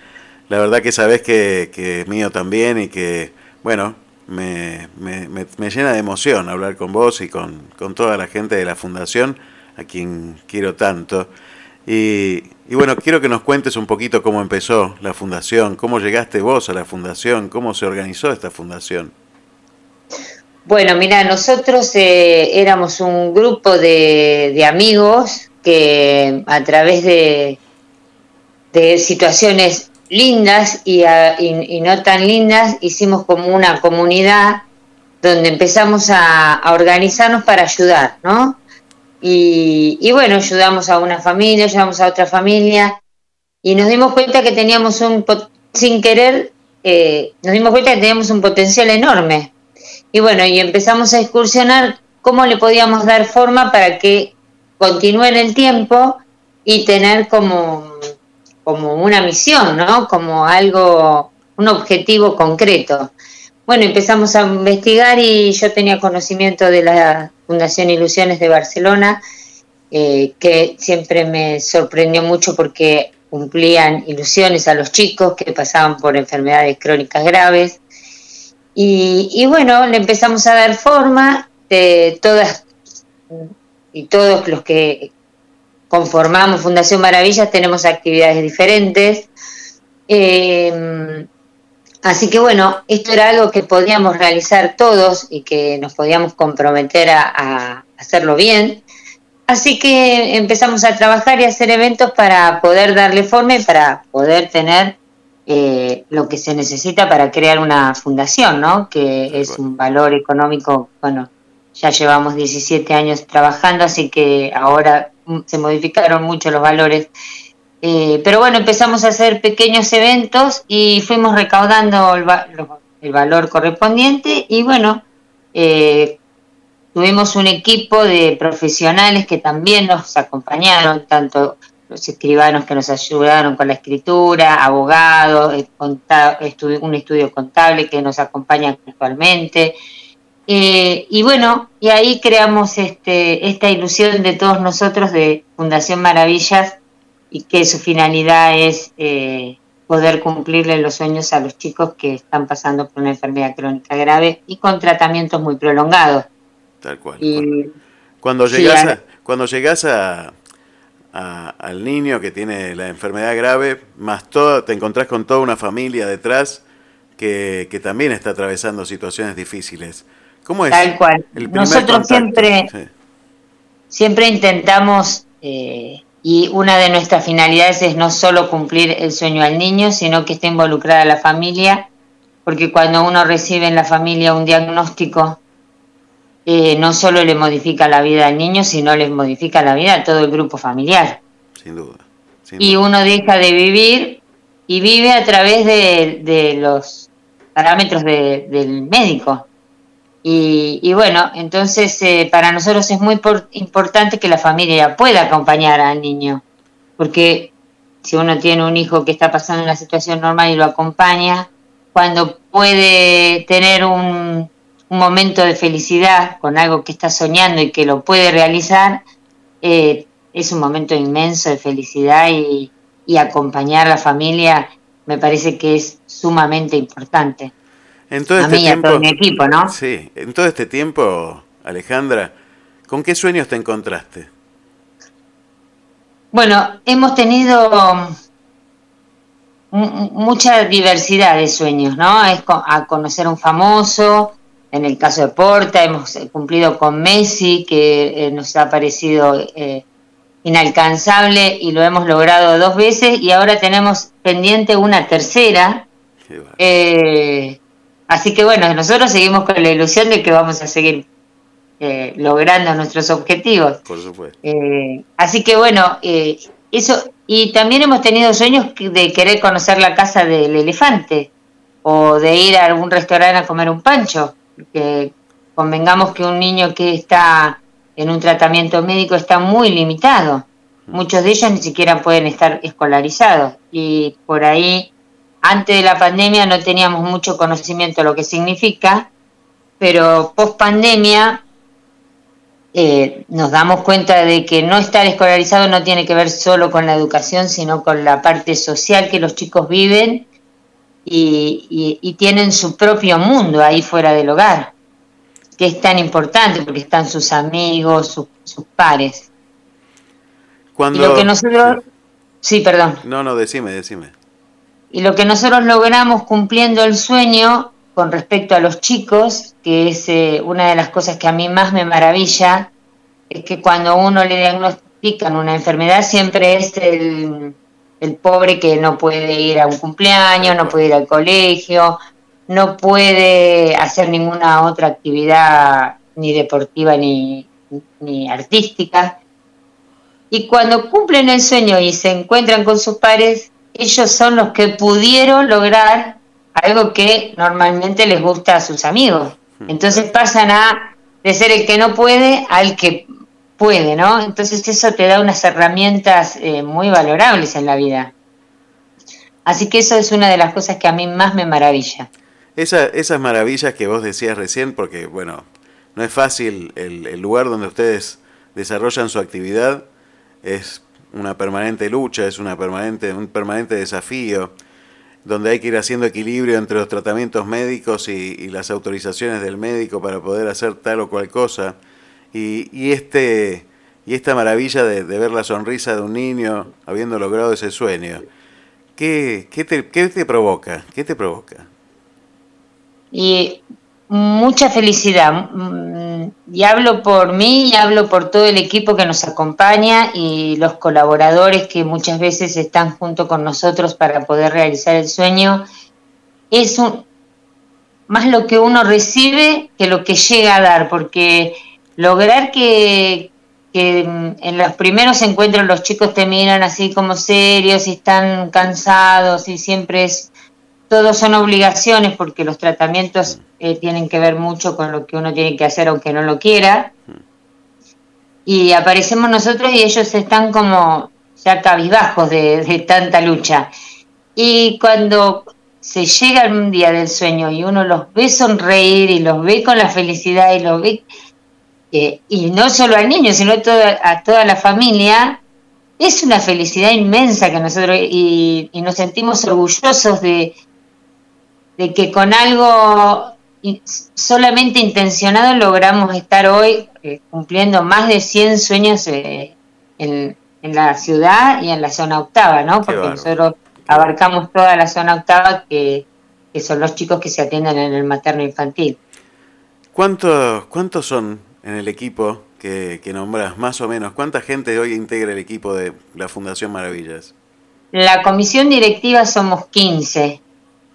La verdad que sabes que, que es mío también y que bueno, me, me, llena de emoción hablar con vos y con, toda la gente de la Fundación, a quien quiero tanto. Y, bueno, quiero que nos cuentes un poquito cómo empezó la Fundación, cómo llegaste vos a la Fundación, cómo se organizó esta Fundación. Bueno, mira, nosotros eh, éramos un grupo de, amigos que a través de, de situaciones lindas y, no tan lindas, hicimos como una comunidad donde empezamos a, organizarnos para ayudar, ¿no? Y, bueno, ayudamos a una familia, ayudamos a otra familia y nos dimos cuenta que teníamos un, sin querer, eh, nos dimos cuenta que teníamos un potencial enorme y bueno, y empezamos a excursionar cómo le podíamos dar forma para que continúe en el tiempo y tener como, como una misión, ¿no? Como algo, un objetivo concreto. Bueno, empezamos a investigar y yo tenía conocimiento de la Fundación Ilusiones de Barcelona, eh, que siempre me sorprendió mucho porque cumplían ilusiones a los chicos que pasaban por enfermedades crónicas graves. Y, bueno, le empezamos a dar forma de todas y todos los que conformamos Fundación Maravillas tenemos actividades diferentes. Eh, así que bueno, esto era algo que podíamos realizar todos y que nos podíamos comprometer a, hacerlo bien. Así que empezamos a trabajar y a hacer eventos para poder darle forma y para poder tener eh, lo que se necesita para crear una fundación, ¿no? Que es un valor económico, bueno, ya llevamos 17 años trabajando, así que ahora se modificaron mucho los valores. Eh, pero bueno, empezamos a hacer pequeños eventos y fuimos recaudando el, valor correspondiente y bueno, eh, tuvimos un equipo de profesionales que también nos acompañaron, tanto los escribanos que nos ayudaron con la escritura, abogados, eh, un estudio contable que nos acompaña actualmente, y bueno, y ahí creamos este, esta ilusión de todos nosotros de Fundación Maravillas y que su finalidad es eh, poder cumplirle los sueños a los chicos que están pasando por una enfermedad crónica grave y con tratamientos muy prolongados. Tal cual. cuando llegas, a, cuando llegas a, al niño que tiene la enfermedad grave, más todo, te encontrás con toda una familia detrás que, que también está atravesando situaciones difíciles. ¿Cómo es? Tal cual. Nosotros siempre, siempre intentamos, eh, y una de nuestras finalidades es no solo cumplir el sueño al niño, sino que esté involucrada la familia, porque cuando uno recibe en la familia un diagnóstico, eh, no solo le modifica la vida al niño, sino le modifica la vida a todo el grupo familiar. Sin duda. y uno deja de vivir y vive a través de, los parámetros del médico. Y, bueno, entonces eh, para nosotros es muy importante que la familia pueda acompañar al niño, porque si uno tiene un hijo que está pasando una situación normal y lo acompaña, cuando puede tener un, momento de felicidad con algo que está soñando y que lo puede realizar, eh, es un momento inmenso de felicidad y, y acompañar a la familia me parece que es sumamente importante. En todo este tiempo, todo mi equipo, ¿no? Sí, en todo este tiempo, Alejandra, ¿con qué sueños te encontraste? Bueno, hemos tenido mucha diversidad de sueños, ¿no? Es a conocer a un famoso, en el caso de Porta, hemos cumplido con Messi, que eh, nos ha parecido eh, inalcanzable y lo hemos logrado dos veces, y ahora tenemos pendiente una tercera. Eh, Así que bueno, nosotros seguimos con la ilusión de que vamos a seguir eh, logrando nuestros objetivos. Por supuesto. Eh, así que bueno, eh, eso, y también hemos tenido sueños de querer conocer la casa del elefante o de ir a algún restaurante a comer un pancho, que convengamos que un niño que está en un tratamiento médico está muy limitado. Mm. Muchos de ellos ni siquiera pueden estar escolarizados y por ahí antes de la pandemia no teníamos mucho conocimiento de lo que significa, pero post pandemia eh, nos damos cuenta de que no estar escolarizado no tiene que ver solo con la educación, sino con la parte social que los chicos viven y, tienen su propio mundo ahí fuera del hogar, que es tan importante porque están sus amigos, sus, pares. Cuando... lo que nosotros... Sí, perdón. No, no, decime, decime. Y lo que nosotros logramos cumpliendo el sueño con respecto a los chicos, que es eh, una de las cosas que a mí más me maravilla, es que cuando uno le diagnostican una enfermedad siempre es el, pobre que no puede ir a un cumpleaños, no puede ir al colegio, no puede hacer ninguna otra actividad ni deportiva ni, ni artística. Y cuando cumplen el sueño y se encuentran con sus pares, ellos son los que pudieron lograr algo que normalmente les gusta a sus amigos, Hmm. Entonces pasan a de ser el que no puede al que puede, ¿no? Entonces eso te da unas herramientas eh, muy valorables en la vida. Así que eso es una de las cosas que a mí más me maravilla. Esa, esas maravillas que vos decías recién, porque bueno, no es fácil el, el lugar donde ustedes desarrollan su actividad, es una permanente lucha, es una permanente, un permanente desafío, donde hay que ir haciendo equilibrio entre los tratamientos médicos y, las autorizaciones del médico para poder hacer tal o cual cosa. Y, y este, y esta maravilla de, ver la sonrisa de un niño habiendo logrado ese sueño. ¿Qué, qué, te, qué te provoca? ¿Qué te provoca? Y mucha felicidad. Mm, y hablo por mí y hablo por todo el equipo que nos acompaña y los colaboradores que muchas veces están junto con nosotros para poder realizar el sueño. Es un, más lo que uno recibe que lo que llega a dar, porque lograr que, que en los primeros encuentros los chicos te miran así como serios y están cansados y siempre es todos son obligaciones porque los tratamientos eh, tienen que ver mucho con lo que uno tiene que hacer aunque no lo quiera. Y aparecemos nosotros y ellos están como ya cabizbajos de, tanta lucha. Y cuando se llega un día del sueño y uno los ve sonreír y los ve con la felicidad y los ve, eh, y no solo al niño, sino toda, a toda la familia, es una felicidad inmensa que nosotros, y nos sentimos orgullosos de, de que con algo solamente intencionado logramos estar hoy eh, cumpliendo más de 100 sueños eh, en, la ciudad y en la zona octava, ¿no? Porque nosotros abarcamos toda la zona octava que, son los chicos que se atienden en el materno infantil. ¿Cuántos, cuántos son en el equipo que, que nombras, más o menos? ¿Cuánta gente hoy integra el equipo de la Fundación Maravillas? La comisión directiva somos 15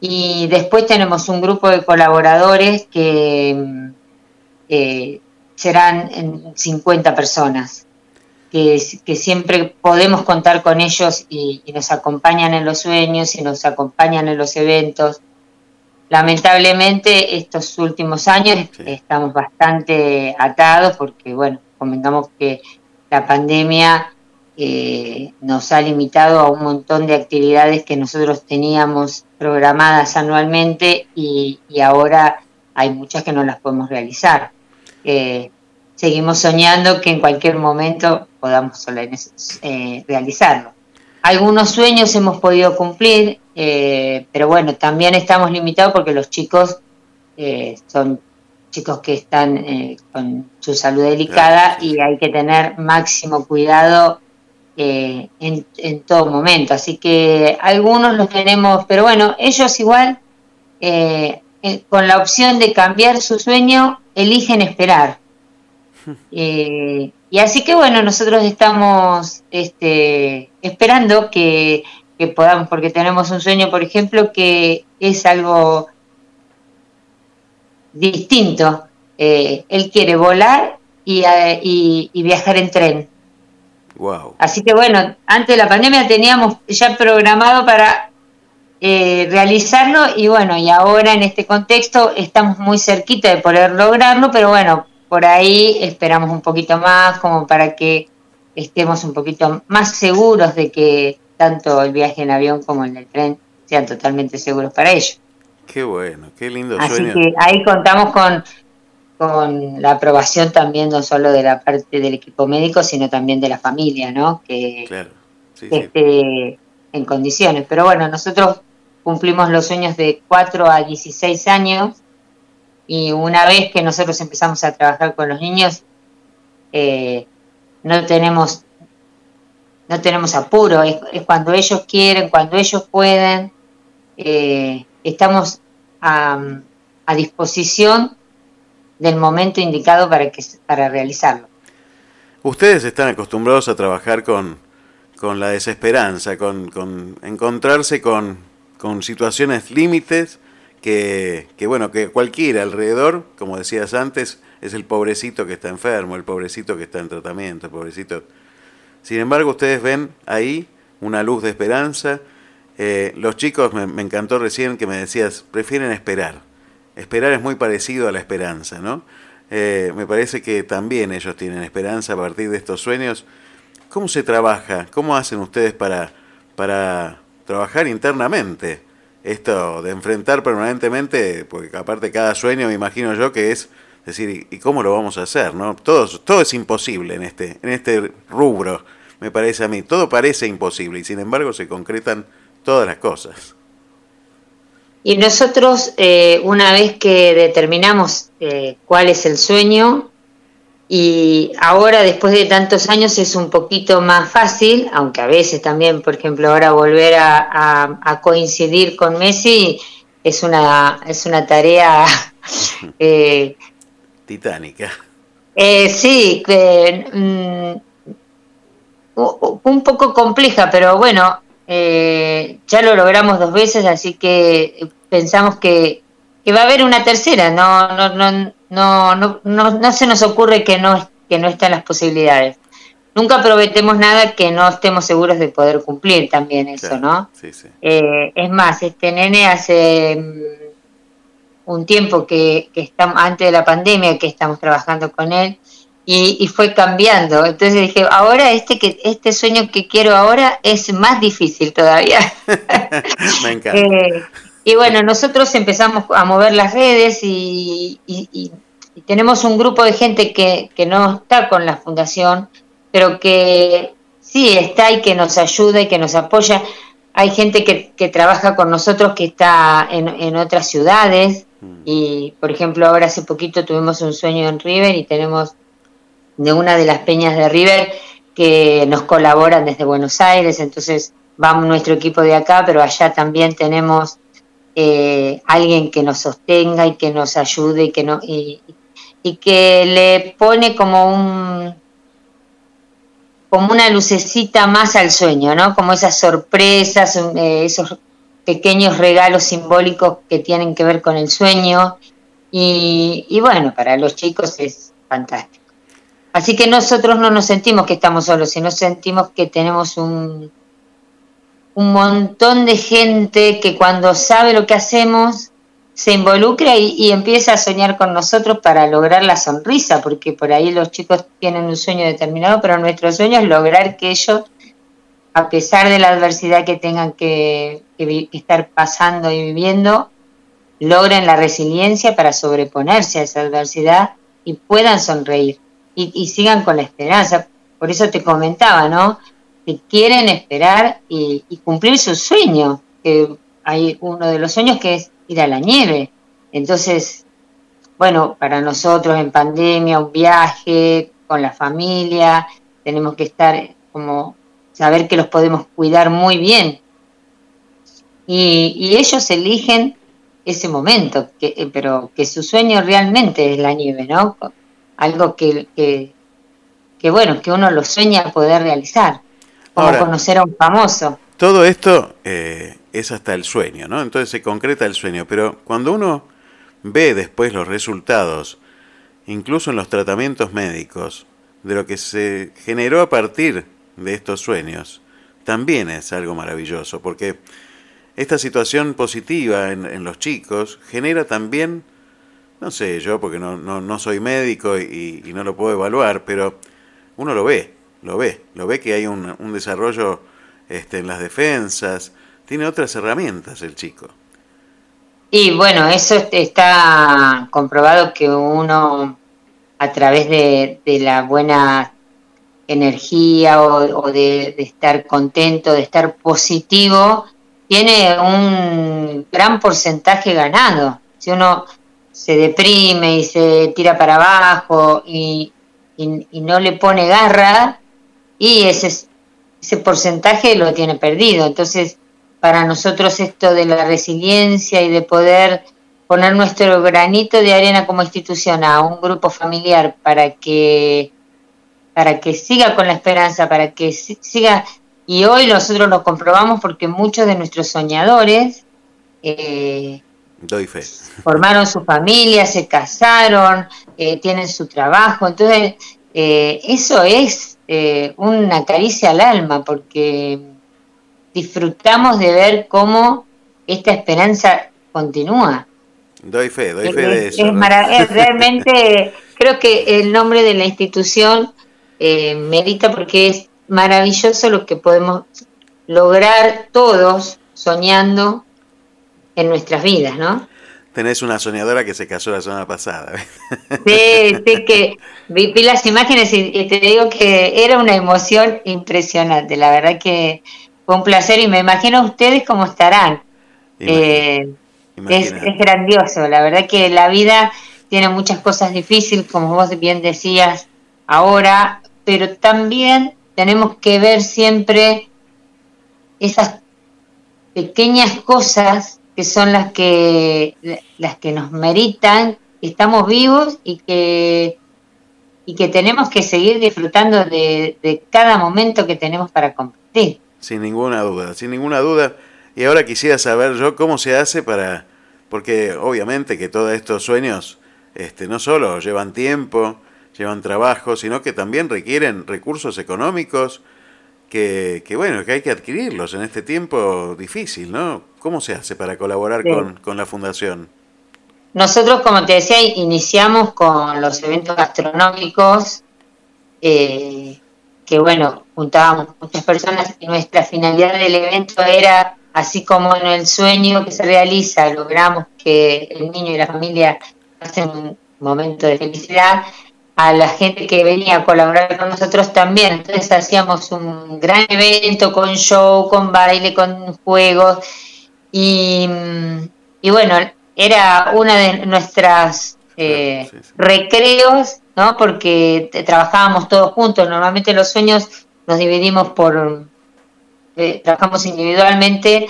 y después tenemos un grupo de colaboradores que eh, serán 50 personas, que, que, siempre podemos contar con ellos y, nos acompañan en los sueños y nos acompañan en los eventos. Lamentablemente estos últimos años estamos bastante atados porque, bueno, comentamos que la pandemia eh, nos ha limitado a un montón de actividades que nosotros teníamos programadas anualmente y, ahora hay muchas que no las podemos realizar. Eh, seguimos soñando que en cualquier momento podamos eh, realizarlo. Algunos sueños hemos podido cumplir, pero bueno, también estamos limitados porque los chicos son chicos que están con su salud delicada y hay que tener máximo cuidado eh, en, todo momento. Así que algunos los tenemos, pero bueno, ellos igual, eh, eh, con la opción de cambiar su sueño, eligen esperar. y así que bueno, nosotros estamos este, esperando que, podamos, porque tenemos un sueño, por ejemplo, que es algo distinto. él quiere volar y viajar en tren. Así que bueno, antes de la pandemia teníamos ya programado para eh, realizarlo y bueno, y ahora en este contexto estamos muy cerquita de poder lograrlo, pero bueno, por ahí esperamos un poquito más como para que estemos un poquito más seguros de que tanto el viaje en avión como en el tren sean totalmente seguros para ellos. Qué bueno, qué lindo Así que ahí contamos con con la aprobación también no solo de la parte del equipo médico, sino también de la familia, ¿no? Que, esté en condiciones. Pero bueno, nosotros cumplimos los sueños de 4 a 16 años y una vez que nosotros empezamos a trabajar con los niños, eh, no tenemos no tenemos apuro, es, cuando ellos quieren, cuando ellos pueden, eh, estamos a, a disposición del momento indicado para, que, para realizarlo. Ustedes están acostumbrados a trabajar con, con la desesperanza, con, con encontrarse con, con situaciones límites que, que, bueno, que cualquiera alrededor, como decías antes, es el pobrecito que está enfermo, el pobrecito que está en tratamiento, el pobrecito. Sin embargo, ustedes ven ahí una luz de esperanza. Eh, los chicos, me, me, encantó recién que me decías, prefieren esperar. Esperar es muy parecido a la esperanza, ¿no? Eh, me parece que también ellos tienen esperanza a partir de estos sueños. ¿Cómo se trabaja? ¿Cómo hacen ustedes para, para trabajar internamente? Esto de enfrentar permanentemente, porque aparte cada sueño me imagino yo que es decir, ¿y cómo lo vamos a hacer? ¿no? Todo, todo es imposible en este, en este rubro, me parece a mí. Todo parece imposible y sin embargo se concretan todas las cosas. Y nosotros, eh, una vez que determinamos eh, cuál es el sueño, y ahora después de tantos años es un poquito más fácil, aunque a veces también, por ejemplo, ahora volver a, coincidir con Messi es una, es una tarea eh, titánica. sí, mm, un poco compleja, pero bueno, ya lo logramos dos veces, así que pensamos que, va a haber una tercera, no, no, no, no, no, no, se nos ocurre que no, que no están las posibilidades. Nunca prometemos nada que no estemos seguros de poder cumplir también eso, ¿no? Eh, es más, este nene hace mm, un tiempo que, que estamos, antes de la pandemia, que estamos trabajando con él, y, y, fue cambiando. Entonces dije, ahora este que este sueño que quiero ahora es más difícil todavía. Me encanta. Eh, y bueno, nosotros empezamos a mover las redes y, tenemos un grupo de gente que, no está con la fundación, pero que sí está y que nos ayuda y que nos apoya. Hay gente que, trabaja con nosotros que está en, otras ciudades mm. y, por ejemplo, ahora hace poquito tuvimos un sueño en River y tenemos de una de las peñas de River que nos colaboran desde Buenos Aires, entonces vamos nuestro equipo de acá, pero allá también tenemos eh, alguien que nos sostenga y que nos ayude y que no y, que le pone como un como una lucecita más al sueño, ¿no? Como esas sorpresas, eh, esos pequeños regalos simbólicos que tienen que ver con el sueño y, y bueno, para los chicos es fantástico. Así que nosotros no nos sentimos que estamos solos, sino sentimos que tenemos un, un montón de gente que cuando sabe lo que hacemos se involucra y, empieza a soñar con nosotros para lograr la sonrisa, porque por ahí los chicos tienen un sueño determinado, pero nuestro sueño es lograr que ellos, a pesar de la adversidad que tengan que, estar pasando y viviendo, logren la resiliencia para sobreponerse a esa adversidad y puedan sonreír y, y sigan con la esperanza. Por eso te comentaba, ¿no? que quieren esperar y, cumplir su sueño, que hay uno de los sueños que es ir a la nieve. Entonces, bueno, para nosotros en pandemia, un viaje con la familia, tenemos que estar como saber que los podemos cuidar muy bien. Y, ellos eligen ese momento, que, pero que su sueño realmente es la nieve, ¿no? Algo que, que, que bueno, que uno lo sueña poder realizar como conocer a un famoso. Todo esto eh, es hasta el sueño, ¿no? Entonces se concreta el sueño, pero cuando uno ve después los resultados, incluso en los tratamientos médicos, de lo que se generó a partir de estos sueños, también es algo maravilloso, porque esta situación positiva en, los chicos genera también, no sé yo, porque no, no, soy médico y, no lo puedo evaluar, pero uno lo ve, lo ve, lo ve que hay un, un desarrollo este, en las defensas, tiene otras herramientas el chico. Y bueno, eso está comprobado que uno a través de, la buena energía o, de, estar contento, de estar positivo, tiene un gran porcentaje ganado. Si uno se deprime y se tira para abajo y, y no le pone garra, y ese, ese porcentaje lo tiene perdido. Entonces, para nosotros esto de la resiliencia y de poder poner nuestro granito de arena como institución a un grupo familiar para que para que siga con la esperanza, para que siga y hoy nosotros lo comprobamos porque muchos de nuestros soñadores eh, Doy fe. formaron su familia, se casaron, eh, tienen su trabajo, entonces eh, eso es eh, una caricia al alma, porque disfrutamos de ver cómo esta esperanza continúa. Doy fe, doy fe de eso. Es, realmente, creo que el nombre de la institución eh, merita porque es maravilloso lo que podemos lograr todos soñando en nuestras vidas, ¿no? Tenés una soñadora que se casó la semana pasada. Sí, sí, que vi, las imágenes y, te digo que era una emoción impresionante. La verdad que fue un placer y me imagino ustedes cómo estarán. Eh, es, es, grandioso, la verdad que la vida tiene muchas cosas difíciles, como vos bien decías ahora, pero también tenemos que ver siempre esas pequeñas cosas que son las que las que nos meritan, estamos vivos y que y que tenemos que seguir disfrutando de, de cada momento que tenemos para compartir. Sin ninguna duda, sin ninguna duda. Y ahora quisiera saber yo cómo se hace para, porque obviamente que todos estos sueños este, no solo llevan tiempo, llevan trabajo, sino que también requieren recursos económicos que, que, bueno, que hay que adquirirlos en este tiempo difícil, ¿no? ¿Cómo se hace para colaborar con, con, la fundación? Nosotros, como te decía, iniciamos con los eventos gastronómicos, eh, que bueno, juntábamos muchas personas y nuestra finalidad del evento era, así como en el sueño que se realiza, logramos que el niño y la familia pasen un momento de felicidad, a la gente que venía a colaborar con nosotros también. Entonces hacíamos un gran evento con show, con baile, con juegos. Y, y bueno, era una de nuestras eh, recreos, ¿no? Porque trabajábamos todos juntos. Normalmente los sueños nos dividimos por, eh, trabajamos individualmente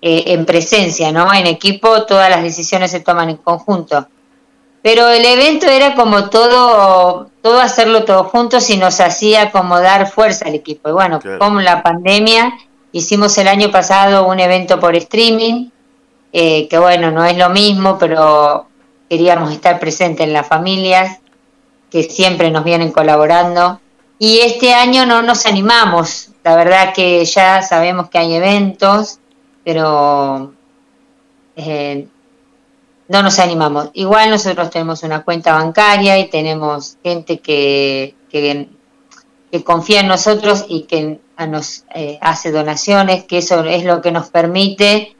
eh, en presencia, ¿no? En equipo todas las decisiones se toman en conjunto. Pero el evento era como todo, todo hacerlo todos juntos y nos hacía como dar fuerza al equipo. Y bueno, como la pandemia, hicimos el año pasado un evento por streaming, eh, que bueno, no es lo mismo, pero queríamos estar presentes en las familias, que siempre nos vienen colaborando. Y este año no nos animamos, la verdad que ya sabemos que hay eventos, pero eh, no nos animamos. Igual nosotros tenemos una cuenta bancaria y tenemos gente que, que, confía en nosotros y que nos eh, hace donaciones, que eso es lo que nos permite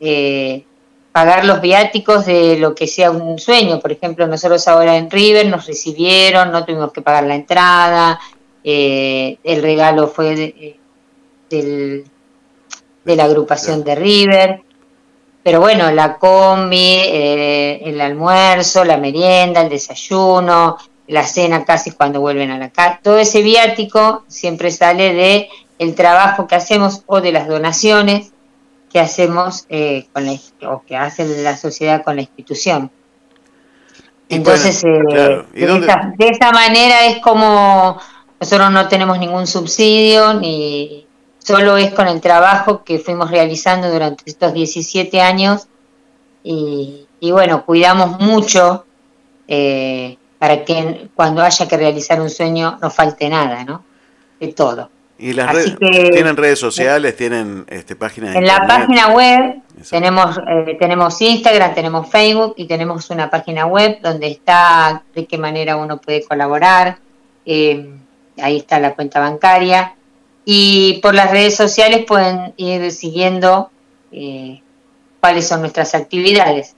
eh, pagar los viáticos de lo que sea un sueño. Por ejemplo, nosotros ahora en River nos recibieron, no tuvimos que pagar la entrada, eh, el regalo fue de, de la agrupación de River. Pero bueno, la combi, el almuerzo, la merienda, el desayuno, la cena casi cuando vuelven a la casa, todo ese viático siempre sale de el trabajo que hacemos o de las donaciones que hacemos eh, con la, o que hace la sociedad con la institución. Entonces, eh, de, esa, manera es como nosotros no tenemos ningún subsidio ni solo es con el trabajo que fuimos realizando durante estos 17 años y, bueno, cuidamos mucho eh, para que cuando haya que realizar un sueño no falte nada, ¿no? De todo. ¿Y las redes, tienen redes sociales, tienen este, páginas En la página web tenemos, eh, tenemos Instagram, tenemos Facebook y tenemos una página web donde está de qué manera uno puede colaborar. Eh, ahí está la cuenta bancaria y por las redes sociales pueden ir siguiendo eh, cuáles son nuestras actividades.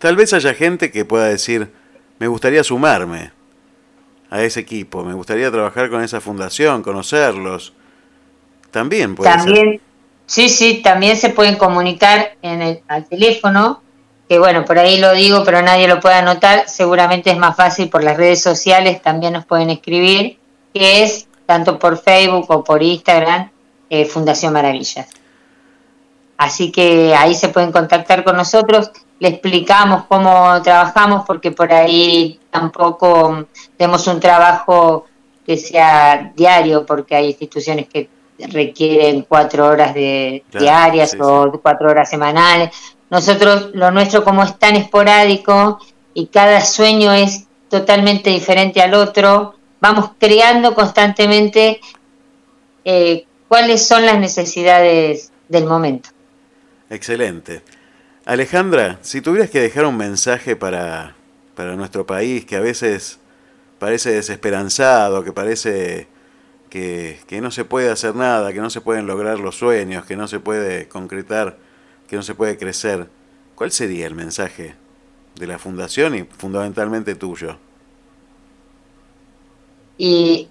Tal vez haya gente que pueda decir, me gustaría sumarme a ese equipo, me gustaría trabajar con esa fundación, conocerlos. También puede también, Sí, sí, también se pueden comunicar en el, al teléfono, que bueno, por ahí lo digo, pero nadie lo puede anotar, seguramente es más fácil por las redes sociales, también nos pueden escribir, que es tanto por Facebook o por Instagram, eh, Fundación Maravillas. Así que ahí se pueden contactar con nosotros, le explicamos cómo trabajamos, porque por ahí tampoco tenemos un trabajo que sea diario, porque hay instituciones que requieren cuatro horas de, diarias o cuatro horas semanales. Nosotros, lo nuestro como es tan esporádico y cada sueño es totalmente diferente al otro, vamos creando constantemente eh, cuáles son las necesidades del momento. Excelente. Alejandra, si tuvieras que dejar un mensaje para, para nuestro país que a veces parece desesperanzado, que parece que, que, no se puede hacer nada, que no se pueden lograr los sueños, que no se puede concretar, que no se puede crecer, ¿cuál sería el mensaje de la fundación y fundamentalmente tuyo? Y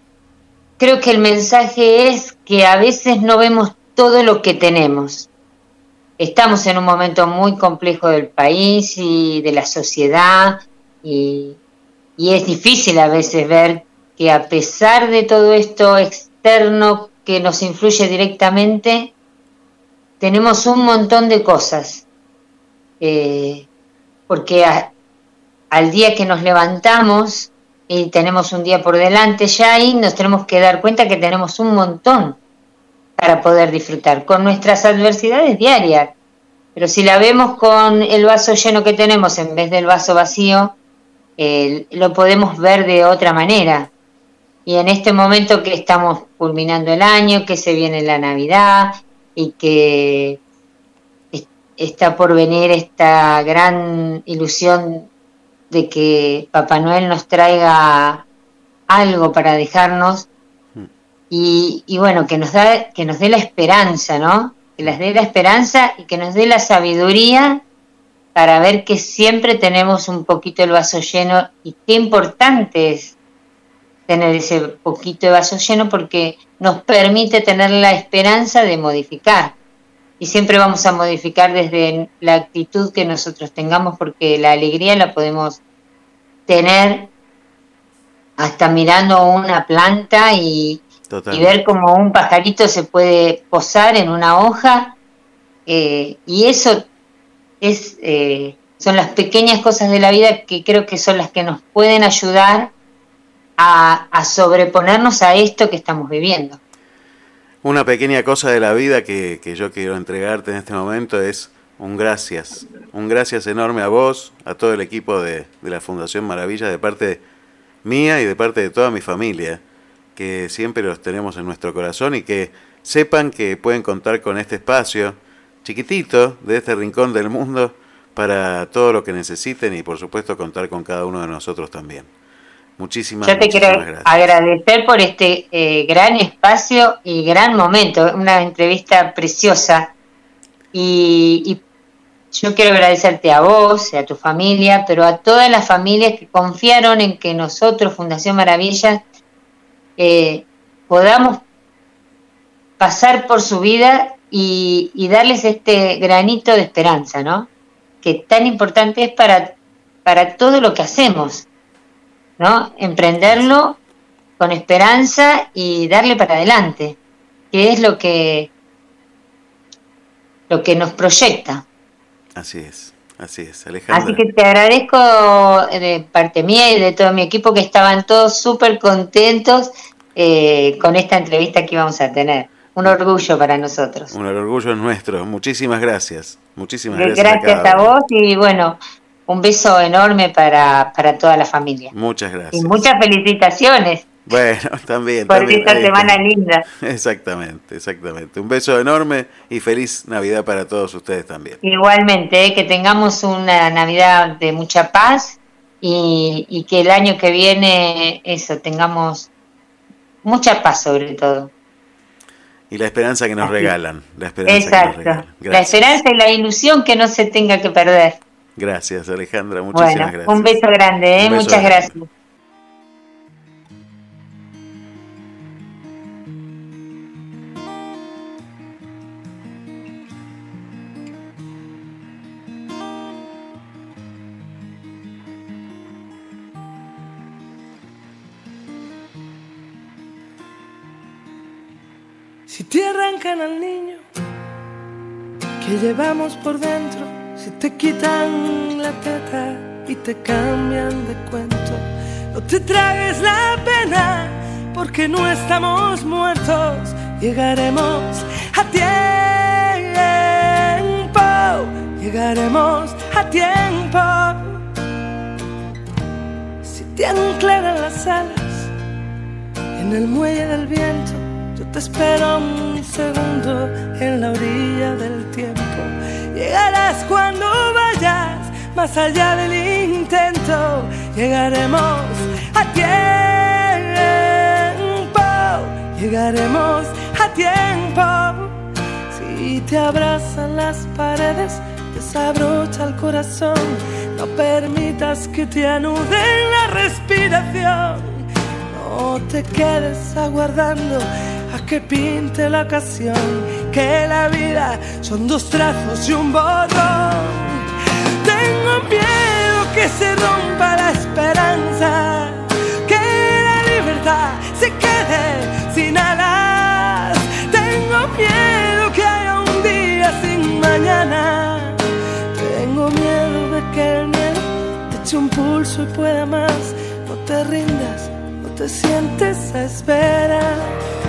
creo que el mensaje es que a veces no vemos todo lo que tenemos. Estamos en un momento muy complejo del país y de la sociedad y, y es difícil a veces ver que a pesar de todo esto externo que nos influye directamente, tenemos un montón de cosas. Eh, porque al día que nos levantamos y tenemos un día por delante ya ahí nos tenemos que dar cuenta que tenemos un montón para poder disfrutar con nuestras adversidades diarias. Pero si la vemos con el vaso lleno que tenemos en vez del vaso vacío, eh, lo podemos ver de otra manera. Y en este momento que estamos culminando el año, que se viene la Navidad y que está por venir esta gran ilusión de que Papá Noel nos traiga algo para dejarnos. Y, y, bueno, que nos, da, que nos dé la esperanza, ¿no? Que nos dé la esperanza y que nos dé la sabiduría para ver que siempre tenemos un poquito el vaso lleno y qué importante es tener ese poquito de vaso lleno porque nos permite tener la esperanza de modificar y siempre vamos a modificar desde la actitud que nosotros tengamos porque la alegría la podemos tener hasta mirando una planta y, ver como un pajarito se puede posar en una hoja eh, y eso es eh, son las pequeñas cosas de la vida que creo que son las que nos pueden ayudar a, a sobreponernos a esto que estamos viviendo. Una pequeña cosa de la vida que, yo quiero entregarte en este momento es un gracias. Un gracias enorme a vos, a todo el equipo de, la Fundación Maravilla, de parte mía y de parte de toda mi familia, que siempre los tenemos en nuestro corazón y que sepan que pueden contar con este espacio chiquitito de este rincón del mundo para todo lo que necesiten y por supuesto contar con cada uno de nosotros también. Muchísimas, Yo te quiero agradecer por este eh, gran espacio y gran momento, una entrevista preciosa. Y, yo quiero agradecerte a vos, a tu familia, pero a todas las familias que confiaron en que nosotros, Fundación Maravilla, podamos pasar por su vida y, y, darles este granito de esperanza, ¿no? Que tan importante es para, para todo lo que hacemos. ¿no? Emprenderlo con esperanza y darle para adelante, que es lo que lo que nos proyecta. Así es, así es, Alejandra. Así que te agradezco de parte mía y de todo mi equipo que estaban todos súper contentos eh, con esta entrevista que íbamos a tener. Un orgullo para nosotros. Un orgullo nuestro. Muchísimas gracias. Muchísimas gracias. Gracias a, a vos y bueno, un beso enorme para, para toda la familia. Muchas gracias. Y muchas felicitaciones. Bueno, también. Por esta semana linda. Exactamente, exactamente. Un beso enorme y feliz Navidad para todos ustedes también. Igualmente, eh, que tengamos una Navidad de mucha paz y, y que el año que viene, eso, tengamos mucha paz sobre todo. Y la esperanza que nos regalan. La esperanza Exacto. La esperanza y la ilusión que no se tenga que perder. Gracias, Alejandra. Muchísimas gracias. Un beso grande, ¿eh? muchas gracias. Te arrancan al niño que llevamos por dentro, si te quitan la teta y te cambian de cuento, no te tragues la pena porque no estamos muertos. Llegaremos a tiempo, llegaremos a tiempo. Si te anclaran las alas en el muelle del viento, te espero un segundo en la orilla del tiempo. Llegarás cuando más allá del intento, llegaremos a tiempo, llegaremos a tiempo. Si te abrazan las paredes, desabrocha el corazón, no permitas que te anuden la respiración, no te quedes aguardando que pinte la ocasión, que la vida son dos trazos y un borrón. Tengo miedo que se rompa la esperanza, que la libertad se quede sin alas. Tengo miedo que haya un día sin mañana. Tengo miedo de que el miedo te eche un pulso y pueda más. No te rindas, no te sientes a esperar.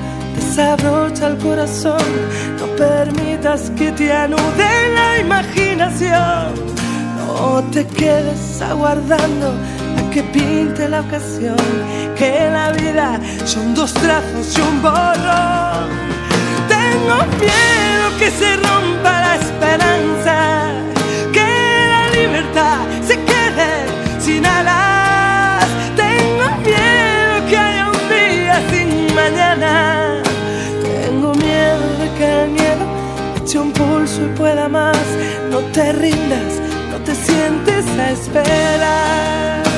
desabrocha el corazón, no permitas que te anude la imaginación, no te quedes aguardando a que pinte la ocasión, que la vida son dos trazos y un borrón. Tengo miedo que se rompa la esperanza, pueda más. No te rindas, no te sientes a esperar.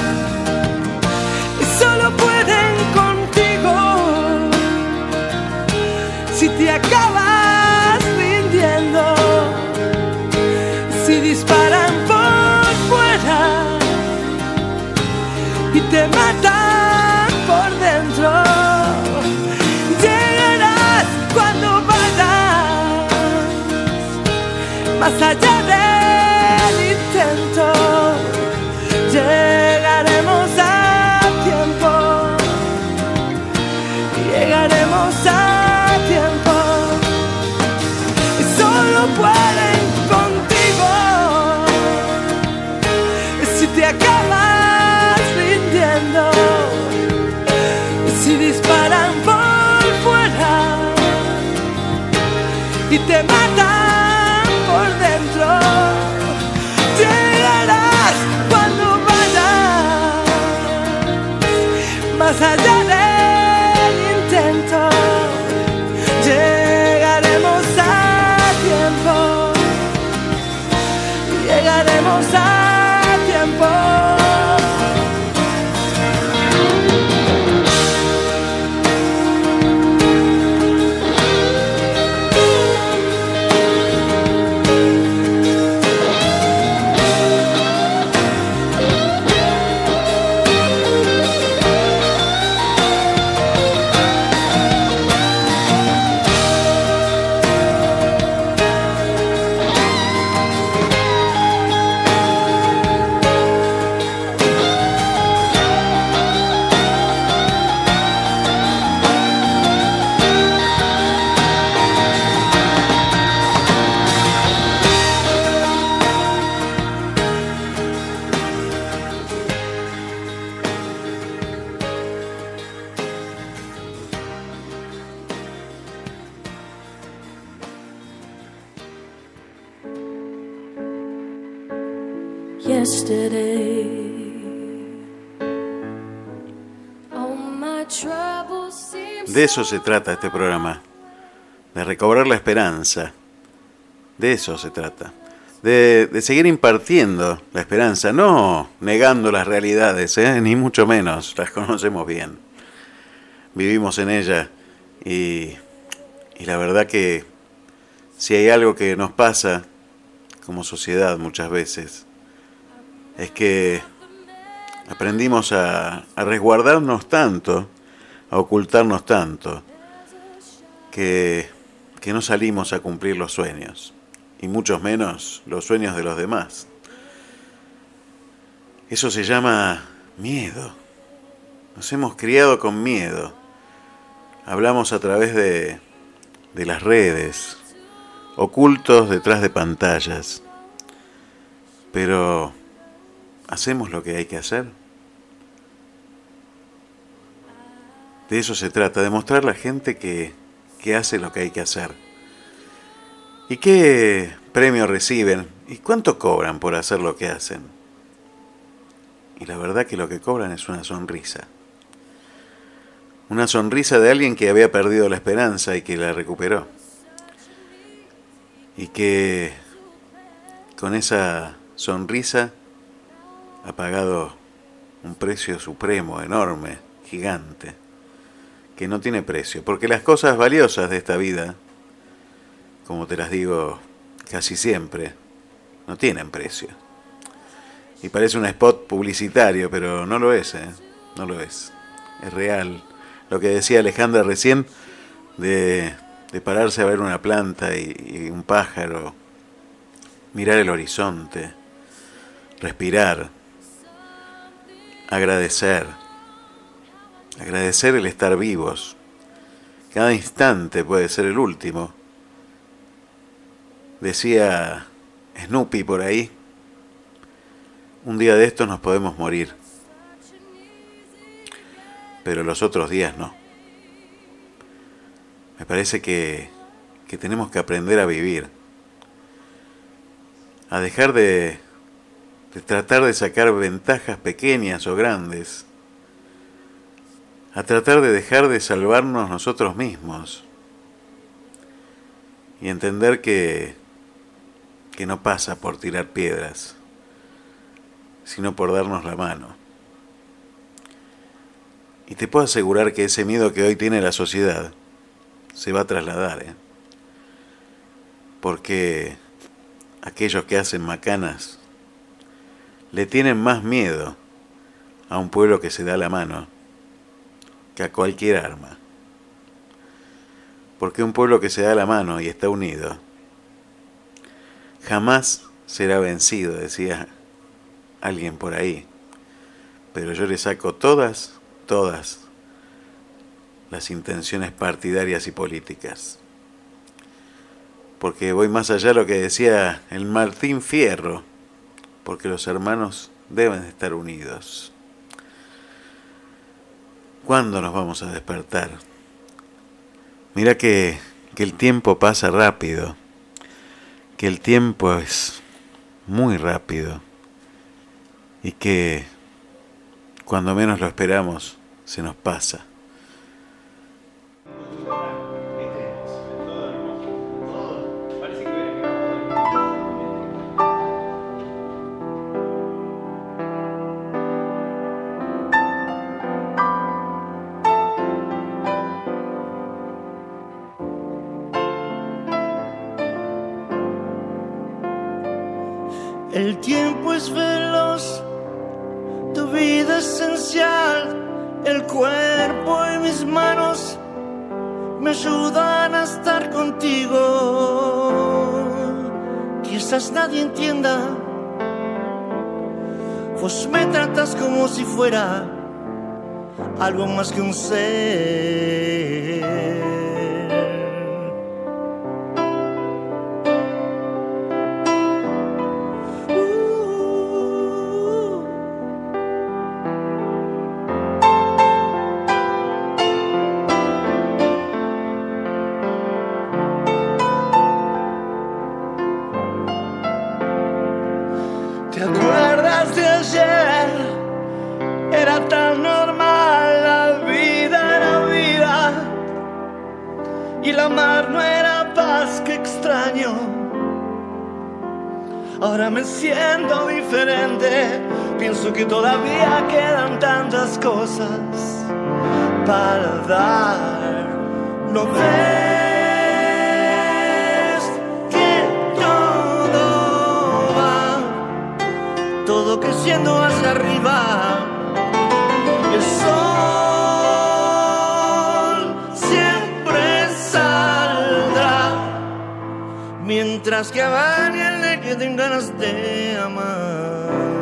Eso se trata este programa, de recobrar la esperanza. De eso se trata. De, seguir impartiendo la esperanza, no negando las realidades, ¿eh? ni mucho menos, las conocemos bien. Vivimos en ella y la verdad que si hay algo que nos pasa como sociedad muchas veces, es que aprendimos a, resguardarnos tanto, a ocultarnos tanto, que, que no salimos a cumplir los sueños, y muchos menos los sueños de los demás. Eso se llama miedo. Nos hemos criado con miedo. Hablamos a través de, de las redes, ocultos detrás de pantallas. Pero, ¿hacemos lo que hay que hacer? De eso se trata, de mostrar a la gente que, que hace lo que hay que hacer. ¿Y qué premio reciben? ¿Y cuánto cobran por hacer lo que hacen? Y la verdad que lo que cobran es una sonrisa. Una sonrisa de alguien que había perdido la esperanza y que la recuperó. Y que con esa sonrisa ha pagado un precio supremo, enorme, gigante, que no tiene precio. Porque las cosas valiosas de esta vida, como te las digo casi siempre, no tienen precio. Y parece un spot publicitario, pero no lo es, ¿eh? no lo es. Es real. Lo que decía Alejandra recién de, pararse a ver una planta y, y un pájaro, mirar el horizonte, respirar, agradecer, agradecer el estar vivos. Cada instante puede ser el último. Decía Snoopy por ahí, un día de estos nos podemos morir, pero los otros días no. Me parece que, que tenemos que aprender a vivir, a dejar de, de tratar de sacar ventajas pequeñas o grandes, a tratar de dejar de salvarnos nosotros mismos y entender que, que no pasa por tirar piedras sino por darnos la mano. Y te puedo asegurar que ese miedo que hoy tiene la sociedad se va a trasladar, ¿eh? porque aquellos que hacen macanas le tienen más miedo a un pueblo que se da la mano que a cualquier arma. Porque un pueblo que se da la mano y está unido jamás será vencido, decía alguien por ahí. Pero yo le saco todas, todas las intenciones partidarias y políticas. Porque voy más allá de lo que decía el Martín Fierro, porque los hermanos deben estar unidos. ¿Cuándo nos vamos a despertar? Mira que, que el tiempo pasa rápido, que el tiempo es muy rápido y que cuando menos lo esperamos se nos pasa. Veloz vida esencial, el cuerpo y mis manos me ayudan a estar contigo. Quizás nadie entienda, vos me tratas como si fuera algo más que un ser. Que todavía quedan tantas cosas para dar. No ves que todo va, todo creciendo hacia arriba. El sol siempre saldrá, mientras que a alguien le queden ganas de amar.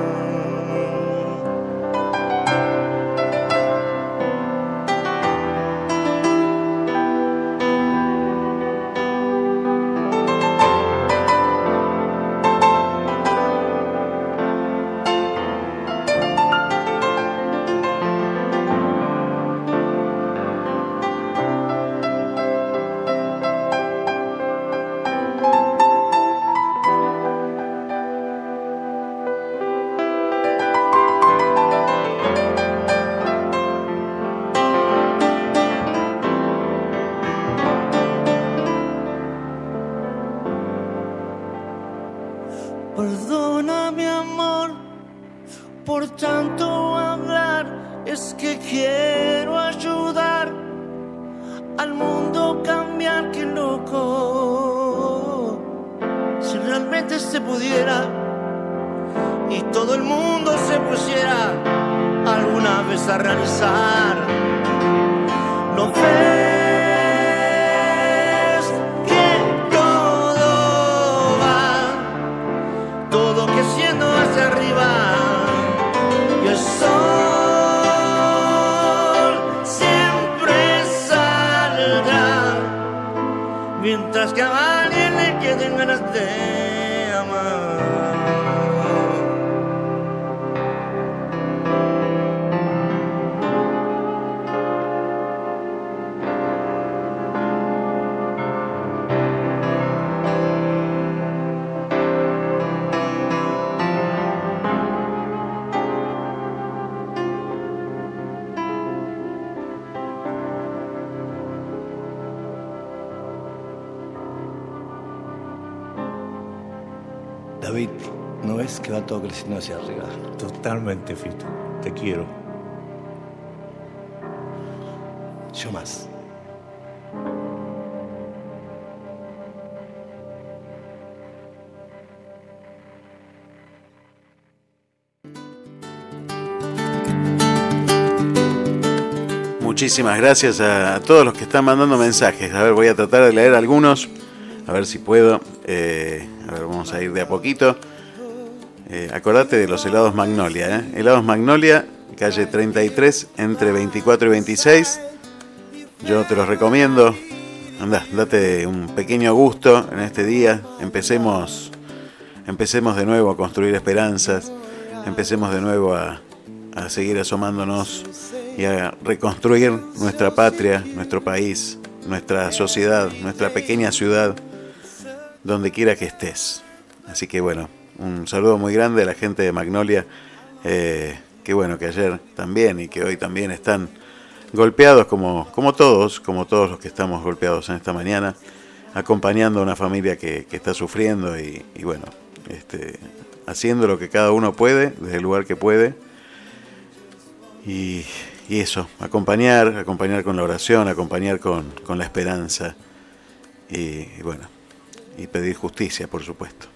Hacia arriba? Totalmente, Fito. Te quiero. Yo más. Muchísimas gracias a, a todos los que están mandando mensajes. A ver, voy a tratar de leer algunos. A ver si puedo. Eh, a ver, vamos a ir de a poquito. Eh, acordate de los helados Magnolia. ¿eh? Helados Magnolia, calle 33, entre 24 y 26. Yo te los recomiendo. Anda, date un pequeño gusto en este día. Empecemos, empecemos de nuevo a construir esperanzas. Empecemos de nuevo a, a seguir asomándonos y a reconstruir nuestra patria, nuestro país, nuestra sociedad, nuestra pequeña ciudad, donde quiera que estés. Así que bueno, un saludo muy grande a la gente de Magnolia, eh, que bueno, que ayer también y que hoy también están golpeados como, como todos, como todos los que estamos golpeados en esta mañana, acompañando a una familia que, está sufriendo y, bueno, este, haciendo lo que cada uno puede, desde el lugar que puede. Y, eso, acompañar, acompañar con la oración, acompañar con, con la esperanza y bueno, y pedir justicia, por supuesto,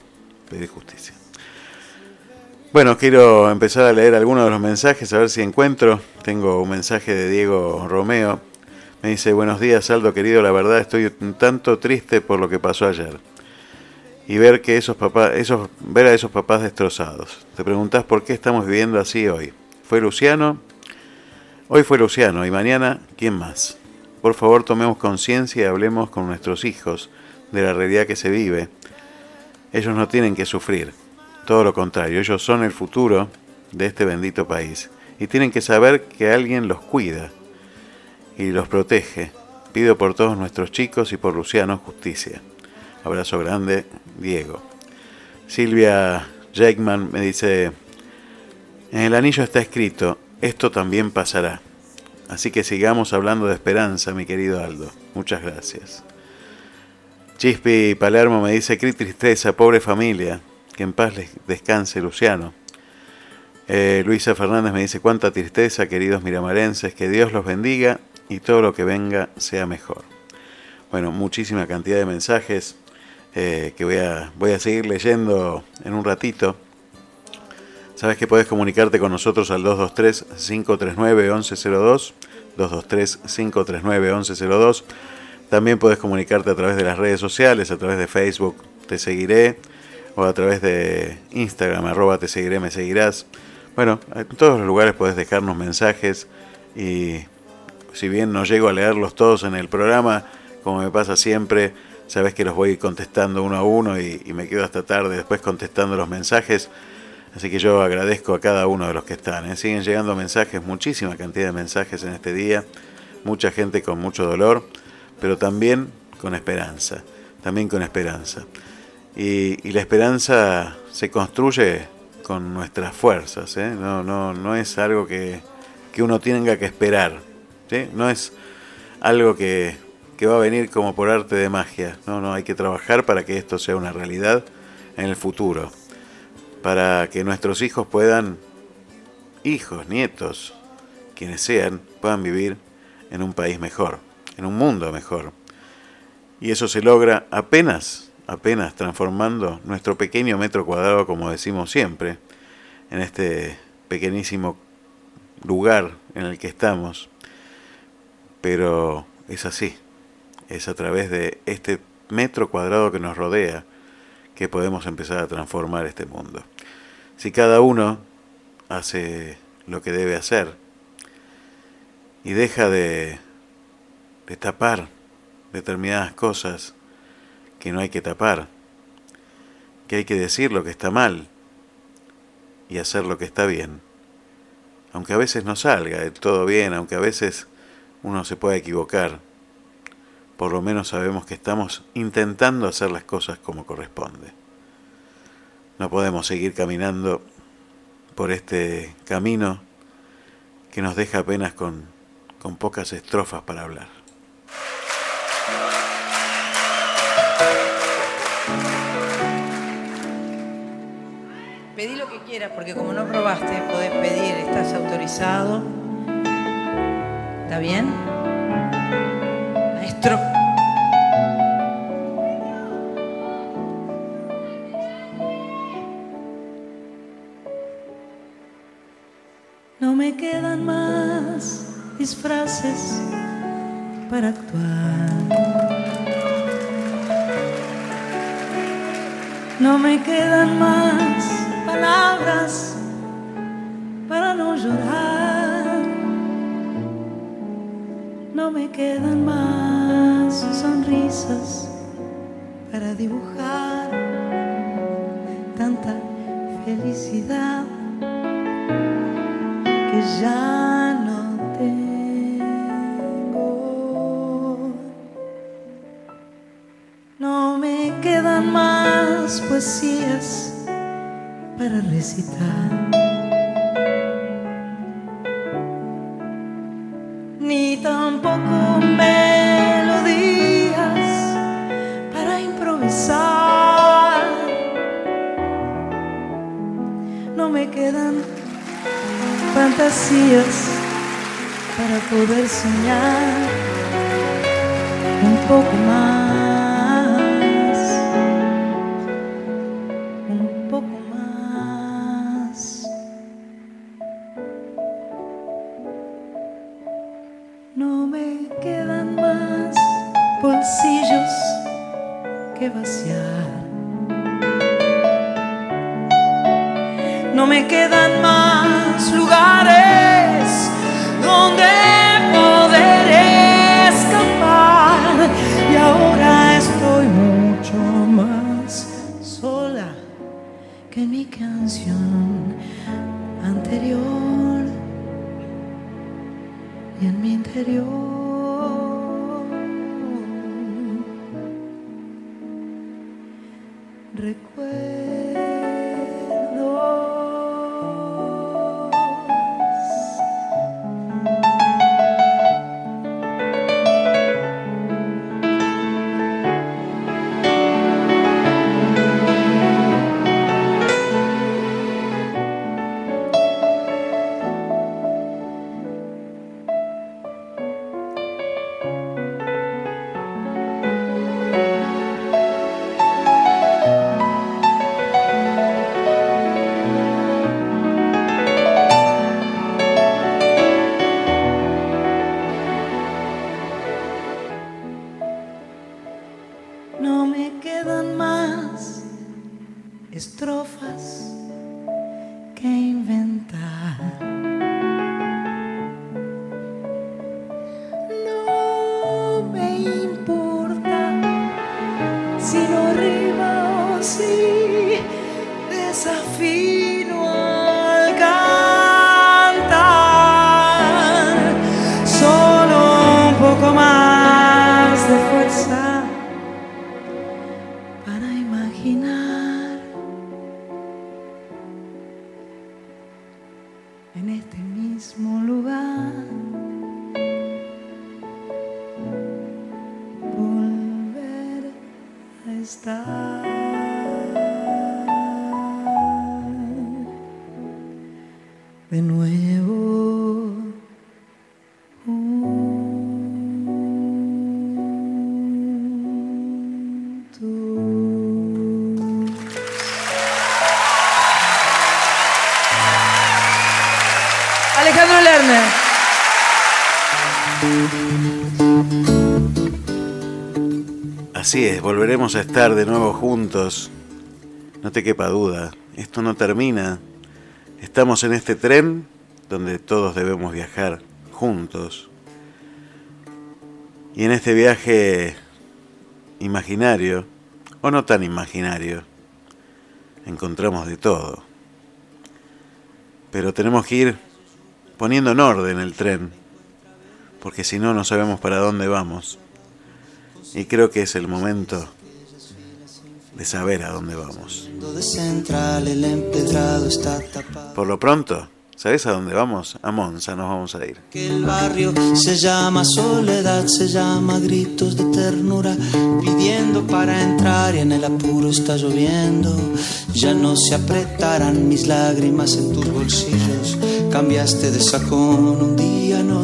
pedir justicia. Bueno, quiero empezar a leer algunos de los mensajes, a ver si encuentro. Tengo un mensaje de Diego Romeo. Me dice, buenos días, Aldo querido, la verdad estoy un tanto triste por lo que pasó ayer. Y ver que esos papás, esos, ver a esos papás destrozados. Te preguntás por qué estamos viviendo así hoy. ¿Fue Luciano? Hoy fue Luciano y mañana, ¿quién más? Por favor, tomemos conciencia y hablemos con nuestros hijos de la realidad que se vive. Ellos no tienen que sufrir, todo lo contrario, ellos son el futuro de este bendito país y tienen que saber que alguien los cuida y los protege. Pido por todos nuestros chicos y por Luciano justicia. Abrazo grande, Diego. Silvia Jackman me dice, en el anillo está escrito, esto también pasará. Así que sigamos hablando de esperanza, mi querido Aldo. Muchas gracias. Chispi Palermo me dice, qué tristeza, pobre familia. Que en paz les descanse Luciano. Eh, Luisa Fernández me dice, cuánta tristeza, queridos miramarenses, que Dios los bendiga y todo lo que venga sea mejor. Bueno, muchísima cantidad de mensajes eh, que voy a, voy a seguir leyendo en un ratito. Sabes que puedes comunicarte con nosotros al 223-539-1102, 223-539-1102. También puedes comunicarte a través de las redes sociales, a través de Facebook, te seguiré, o a través de Instagram, arroba te seguiré, me seguirás. Bueno, en todos los lugares puedes dejarnos mensajes y si bien no llego a leerlos todos en el programa, como me pasa siempre, sabes que los voy contestando uno a uno y, me quedo hasta tarde después contestando los mensajes. Así que yo agradezco a cada uno de los que están. ¿eh? Siguen llegando mensajes, muchísima cantidad de mensajes en este día. Mucha gente con mucho dolor, pero también con esperanza. También con esperanza. Y, la esperanza se construye con nuestras fuerzas. ¿eh? No, no, no es algo que, que uno tenga que esperar. ¿sí? No es algo que, que va a venir como por arte de magia. No, no, hay que trabajar para que esto sea una realidad en el futuro. Para que nuestros hijos puedan, hijos, nietos, quienes sean, puedan vivir en un país mejor, en un mundo mejor. Y eso se logra apenas, apenas transformando nuestro pequeño metro cuadrado, como decimos siempre, en este pequeñísimo lugar en el que estamos. Pero es así es a través de este metro cuadrado que nos rodea que podemos empezar a transformar este mundo. Si cada uno hace lo que debe hacer y deja de, tapar determinadas cosas que no hay que tapar, que hay que decir lo que está mal y hacer lo que está bien, aunque a veces no salga todo bien, aunque a veces uno se pueda equivocar, por lo menos sabemos que estamos intentando hacer las cosas como corresponde. No podemos seguir caminando por este camino que nos deja apenas con, con pocas estrofas para hablar. Pedí lo que quieras, porque como no probaste, podés pedir, estás autorizado. ¿Está bien? No me quedan más disfraces para actuar. No me quedan más palabras para no llorar. No me quedan más sonrisas para dibujar tanta felicidad que ya no tengo. No me quedan más poesías para recitar. Ni tampoco me No me quedan fantasías para poder soñar un poco más. Así es, volveremos a estar de nuevo juntos. No te quepa duda, esto no termina. Estamos en este tren donde todos debemos viajar juntos. Y en este viaje imaginario, o no tan imaginario, encontramos de todo. Pero tenemos que ir poniendo en orden el tren, porque si no, no sabemos para dónde vamos. Y creo que es el momento de saber a dónde vamos. Por lo pronto, ¿sabes a dónde vamos? A Monza nos vamos a ir. El barrio se llama soledad, se llama gritos de ternura, pidiendo para entrar y en el apuro está lloviendo. Ya no se apretarán mis lágrimas en tus bolsillos. Cambiaste de sacón, un día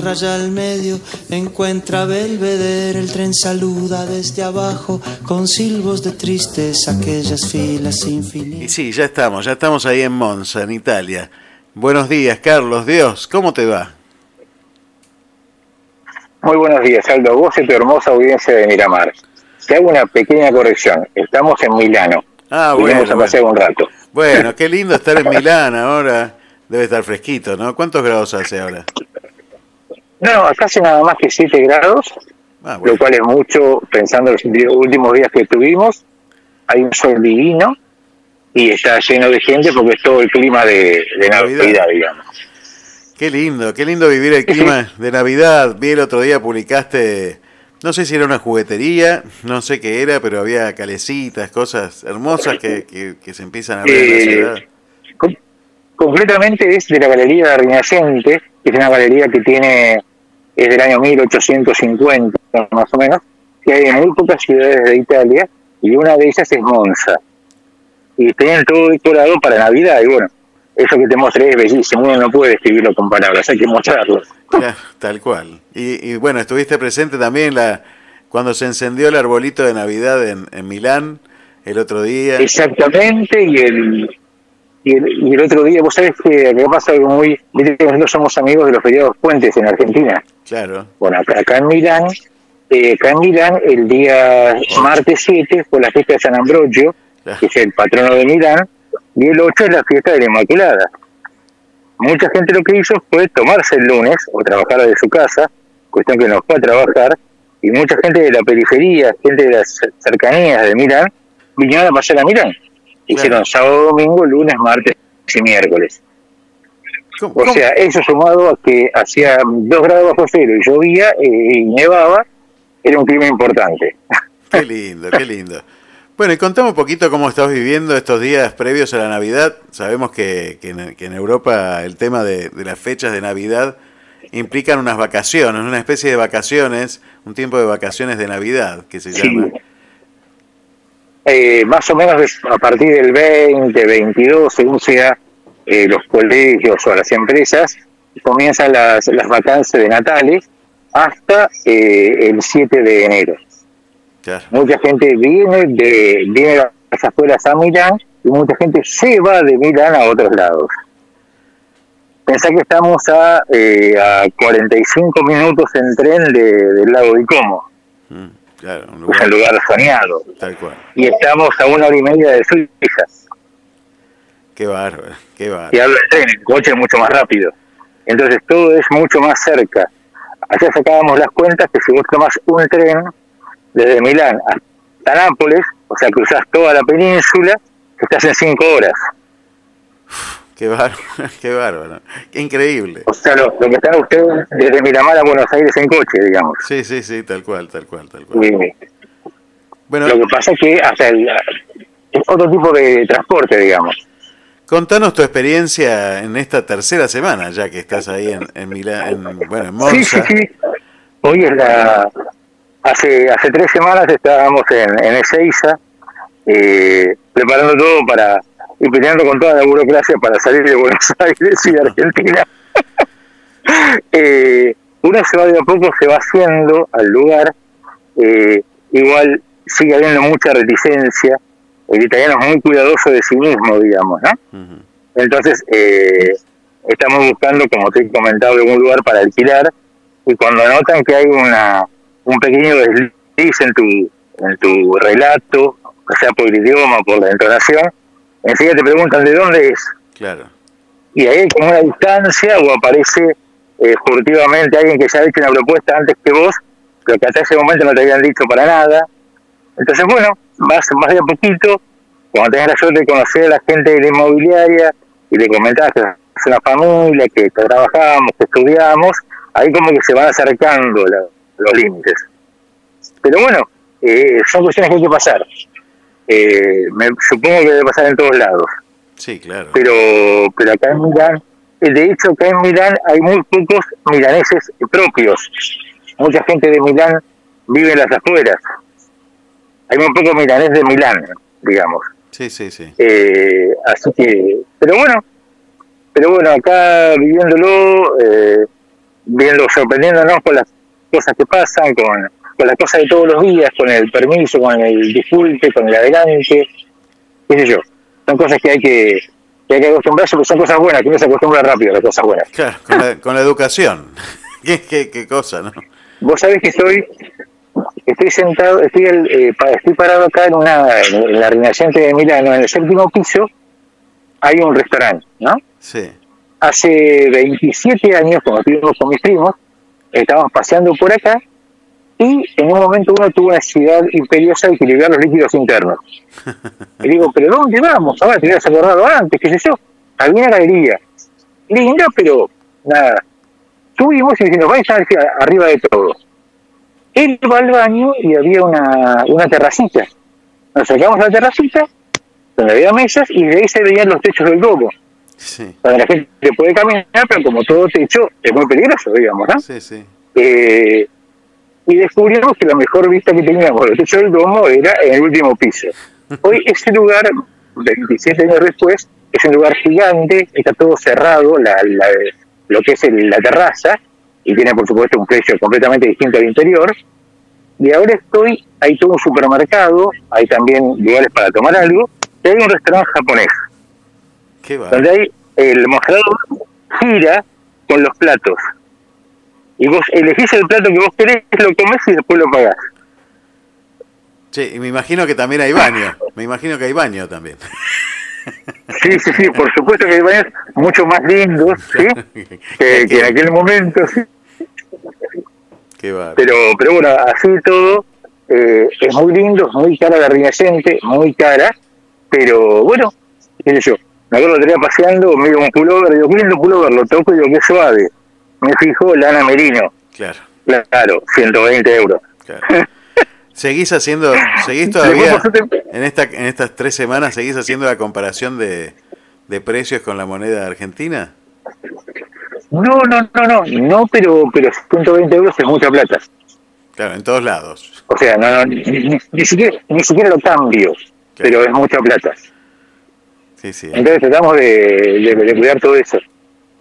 Raya al medio, encuentra Belvedere, el tren saluda desde abajo con silbos de tristeza aquellas filas infinitas. Y sí, ya estamos, ya estamos ahí en Monza, en Italia. Buenos días, Carlos. Dios, ¿cómo te va? Muy buenos días, Aldo. Vos y tu hermosa audiencia de Miramar. Te hago una pequeña corrección. Estamos en Milano. Ah, bueno. Vamos a pasear un rato. Bueno, qué lindo estar en Milán ahora. Debe estar fresquito, ¿no? ¿Cuántos grados hace ahora? No, acá hace nada más que 7 grados, Ah, bueno. lo cual es mucho pensando en los últimos días que tuvimos. Hay un sol divino y está lleno de gente porque es todo el clima de, de Navidad. Navidad, digamos. Qué lindo, qué lindo vivir el clima de Navidad. Vi el otro día, publicaste, no sé si era una juguetería, no sé qué era, pero había calecitas, cosas hermosas que, que- que se empiezan a ver en la Eh, ciudad. Com- concretamente es de la Galería Rinascente, que es una galería que tiene, es del año 1850 más o menos, que hay en muy pocas ciudades de Italia, y una de ellas es Monza. Y tienen todo decorado para Navidad, y bueno, eso que te mostré es bellísimo, uno no puede describirlo con palabras, hay que mostrarlo. Ya, tal cual. Y, y bueno, estuviste presente también la cuando se encendió el arbolito de Navidad en, en Milán el otro día. Exactamente, y el, y el, y el otro día, vos sabés que acá pasa algo muy... Viste que nosotros somos amigos de los feriados puentes en Argentina. Claro. Bueno, acá, acá en Milán, eh, acá en Milán, el día martes 7 fue la fiesta de San Ambrogio, que es el patrono de Milán, y el 8 es la fiesta de la Inmaculada. Mucha gente lo que hizo fue tomarse el lunes o trabajar desde su casa, cuestión que no fue a trabajar, y mucha gente de la periferia, gente de las cercanías de Milán, vinieron a pasar a Milán. Hicieron sábado, domingo, lunes, martes y miércoles. O sea, eso sumado a que hacía 2 grados bajo cero y llovía eh, y nevaba, era un clima importante. Qué lindo, qué lindo. Bueno, y contame un poquito cómo estás viviendo estos días previos a la Navidad. Sabemos que, que en, que en Europa el tema de, de las fechas de Navidad implican unas vacaciones, una especie de vacaciones, un tiempo de vacaciones de Navidad, que se Sí. llama. Eh, más o menos a partir del 20, 22, según sea eh, los colegios o las empresas, comienzan las, las vacancias de Natales hasta eh, el 7 de enero. Claro. Mucha gente viene de, viene a las afueras a Milán y mucha gente se va de Milán a otros lados. Pensá que estamos a, eh, a 45 minutos en tren de- del lago de Como, Claro, un lugar, un lugar soñado. tal cual. Y estamos a una hora y media de Suiza. Qué bárbaro, qué bárbaro. Y hablo de tren, el coche es mucho más rápido. Entonces todo es mucho más cerca. Allá sacábamos las cuentas que si vos tomas un tren desde Milán hasta Nápoles, o sea, cruzás toda la península, estás en cinco horas. Qué bárbaro, qué bárbaro, qué increíble. O sea, lo, que están ustedes desde Miramar a Buenos Aires en coche, digamos. Sí, sí, sí, tal cual, tal cual, tal cual. bueno, lo que pasa es que hasta el, es otro tipo de transporte, digamos. Contanos tu experiencia en esta tercera semana, ya que estás ahí en, en Milán, bueno, en Monza. Sí, sí, sí. Hoy es la... Hace, hace tres semanas estábamos en, en Ezeiza, eh, preparando todo para y peleando con toda la burocracia para salir de Buenos Aires y de Argentina. eh, una se va de a poco, se va haciendo al lugar, eh, igual sigue habiendo mucha reticencia, el italiano es muy cuidadoso de sí mismo, digamos, ¿no? Entonces, eh, estamos buscando, como te he comentado, algún lugar para alquilar, y cuando notan que hay una un pequeño desliz en tu, en tu relato, sea por el idioma por la entonación, enseguida te preguntan de dónde es. Claro. Y ahí hay como una distancia o aparece eh, furtivamente alguien que ya ha hecho una propuesta antes que vos, pero que hasta ese momento no te habían dicho para nada. Entonces, bueno, vas más de a poquito, cuando tengas la suerte de conocer a la gente de la inmobiliaria y le comentás que es una familia, que trabajamos, que estudiamos, ahí como que se van acercando los límites. Pero bueno, eh, son cuestiones que hay que pasar. Eh, me, supongo que debe pasar en todos lados. Sí, claro. Pero, pero acá en Milán, eh, de hecho acá en Milán hay muy pocos milaneses propios. Mucha gente de Milán vive en las afueras. Hay muy pocos milaneses de Milán, digamos. Sí, sí, sí. Eh, así que, pero bueno, pero bueno, acá viviéndolo, eh, viendo, sorprendiéndonos con las cosas que pasan, con con las cosas de todos los días, con el permiso, con el disculpe, con el adelante, qué sé yo. Son cosas que hay que, que hay que acostumbrarse, porque son cosas buenas, que uno se acostumbra rápido a las cosas buenas. Claro, con la, con la educación. ¿Qué, qué, qué cosa, ¿no? Vos sabés que estoy, estoy sentado, estoy, eh, estoy parado acá en, una, en la Rinascente de Milano, en el séptimo piso, hay un restaurante, ¿no? Sí. Hace 27 años, cuando estuvimos con mis primos, estábamos paseando por acá y en un momento uno tuvo una necesidad imperiosa de equilibrar los líquidos internos. Y digo, ¿pero dónde vamos? Ahora te hubieras acordado antes, qué sé yo. Había una galería. Linda, pero nada. Subimos y nos va a estar arriba de todo. Él va al baño y había una, una terracita. Nos sacamos a la terracita, donde había mesas, y de ahí se veían los techos del globo. Sí. Donde la gente puede caminar, pero como todo techo es muy peligroso, digamos, ¿no? Sí, sí. Eh, y descubrimos que la mejor vista que teníamos del techo del domo era en el último piso. Hoy ese lugar, 27 años después, es un lugar gigante, está todo cerrado, la, la, lo que es la terraza, y tiene por supuesto un precio completamente distinto al interior. Y ahora estoy, hay todo un supermercado, hay también lugares para tomar algo, y hay un restaurante japonés. Qué donde hay el mostrador gira con los platos y vos elegís el plato que vos querés, lo comés y después lo pagás. Sí, y me imagino que también hay baño. Me imagino que hay baño también. Sí, sí, sí, por supuesto que hay baños mucho más lindos ¿sí? que, que en aquel momento. ¿sí? Qué pero, pero bueno, así todo, eh, es muy lindo, es muy cara la Rinascente, muy cara, pero bueno, qué sé yo. Me acuerdo lo tenía paseando, me dio un pullover, digo, qué lindo pullover, lo toco y digo, qué suave me fijo lana merino. Claro. Claro, 120 euros. ¿Seguís haciendo, seguís todavía, en, esta, en estas tres semanas, seguís haciendo la comparación de, de precios con la moneda argentina? No, no, no, no, no, pero, pero 120 euros es mucha plata. Claro, en todos lados. O sea, no, no ni, siquiera, ni siquiera lo cambio, pero es mucha plata. Sí, sí. Entonces tratamos de, de, cuidar todo eso.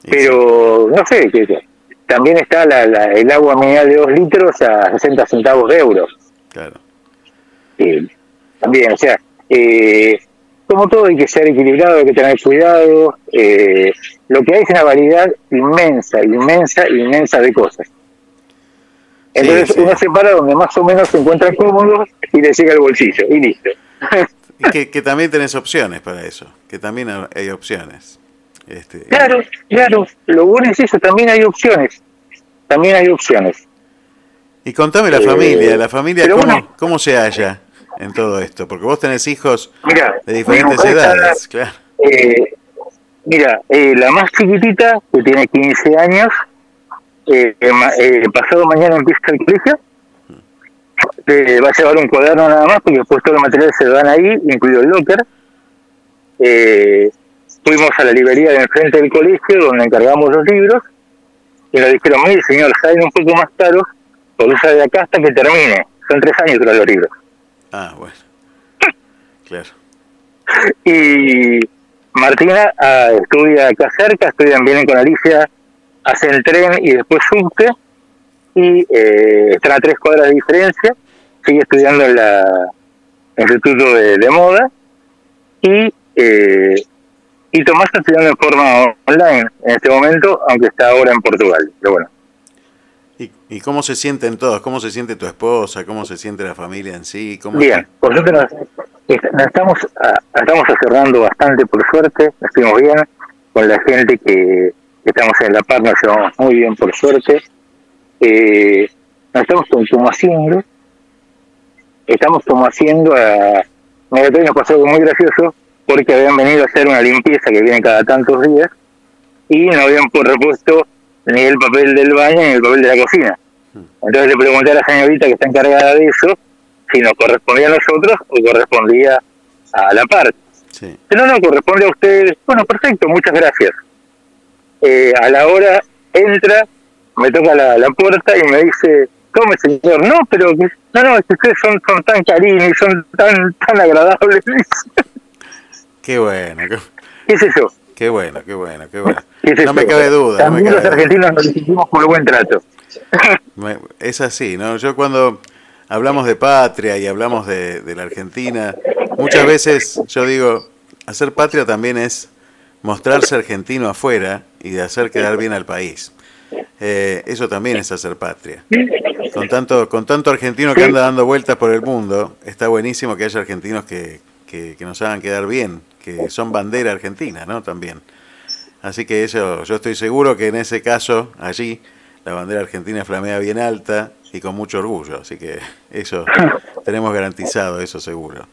pero, no sé, qué también está la, el agua mineral de 2 litros a 60 centavos de euro. Claro. también, o sea, eh, como todo hay que ser equilibrado, hay que tener cuidado. Eh, lo que hay es una variedad inmensa, inmensa, inmensa de cosas. Entonces uno se para donde más o menos se encuentra cómodo y le llega el bolsillo y listo. que, que también tenés opciones para eso, que también hay opciones. Este, claro, claro, lo bueno es eso, también hay opciones, también hay opciones. Y contame la Eh, familia, la familia, ¿cómo, bueno. ¿cómo se halla en todo esto? Porque vos tenés hijos Mira, de diferentes está- edades, claro. Eh, mira, eh, la más chiquitita, que tiene 15 años, eh, eh, eh, pasado mañana empieza el colegio, Eh, va a llevar un cuaderno nada más, porque después todos los materiales se van ahí, incluido el locker. Eh, fuimos a la librería de enfrente del colegio, donde encargamos los libros, y nos dijeron, mire señor, salen un poco más caros, por usar de acá hasta que termine. Son tres años tras los libros. Ah, bueno. Claro. y Martina ah, estudia acá cerca, estudian bien con Alicia, hacen tren y después subte y eh, están a tres cuadras de diferencia, sigue estudiando en la el Instituto de, de Moda y eh, y Tomás está estudiando en forma online en este momento, aunque está ahora en Portugal, pero bueno. ¿Y, y cómo se sienten todos? ¿Cómo se siente tu esposa? ¿Cómo se siente la familia en sí? ¿Cómo Bien, por suerte nos, nos estamos, ah, estamos acerrando bastante, por suerte, estuvimos bien con la gente que, que estamos en la par, nos llevamos muy bien, por suerte. Eh, nos estamos haciendo, estamos como haciendo, a, hoy nos pasó algo muy gracioso, porque habían venido a hacer una limpieza que viene cada tantos días, y no habían por repuesto ni el papel del baño ni el papel de la cocina. Entonces le pregunté a la señorita que está encargada de eso si nos correspondía a nosotros o correspondía a la parte. Sí. No, no, corresponde a ustedes. Bueno, perfecto, muchas gracias. Eh, a la hora entra, me toca la, la puerta y me dice, ¿cómo señor? No, pero que- no, no, es que ustedes son, son tan cariños son tan, tan agradables. Qué bueno, qué, ¿Qué sé yo? qué bueno, qué bueno, qué bueno. ¿Qué sé No me cabe duda. no me También los duda. argentinos nos distinguimos por buen trato. Me- Es así, ¿no? Yo cuando hablamos de patria y hablamos de, de la Argentina, muchas veces yo digo, hacer patria también es mostrarse argentino afuera y de hacer quedar bien al país. Eh, eso también es hacer patria. Con tanto, con tanto argentino que anda dando vueltas por el mundo, está buenísimo que haya argentinos que, que, que nos hagan quedar bien, que son bandera argentina, ¿no? También. Así que eso, yo estoy seguro que en ese caso, allí, la bandera argentina flamea bien alta y con mucho orgullo. Así que eso, tenemos garantizado eso seguro.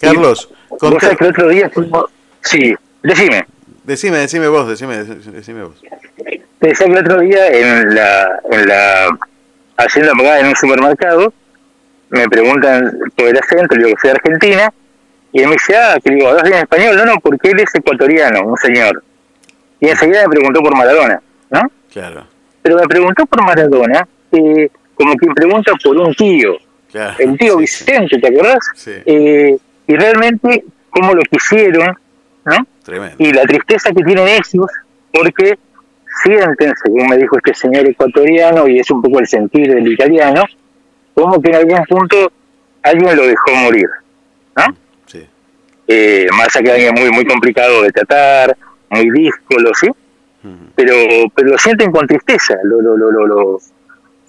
Carlos, Vos contá- sabés que el otro día fuimos... Sí, decime. decime, decime vos, decime, decime vos. Te decía que el otro día en la, en la hacienda pagada en un supermercado, me preguntan por el acento, le digo que soy de Argentina, y él me dice, ah, que digo, ¿hablas bien español? No, no, porque él es ecuatoriano, un señor. Y enseguida me preguntó por Maradona, ¿no? Claro, Pero me preguntó por Maradona, eh, como quien pregunta por un tío, claro. el tío Vicente, ¿te acordás? Sí, Eh, y realmente, cómo lo quisieron, ¿no? tremendo. y la tristeza que tienen ellos porque sienten, según me dijo este señor ecuatoriano, y es un poco el sentir del italiano, como que en algún punto alguien lo dejó morir, ¿no? Eh, más allá que alguien muy muy complicado de tratar, muy díscolo, ¿sí? Pero pero lo sienten con tristeza, lo lo lo lo lo,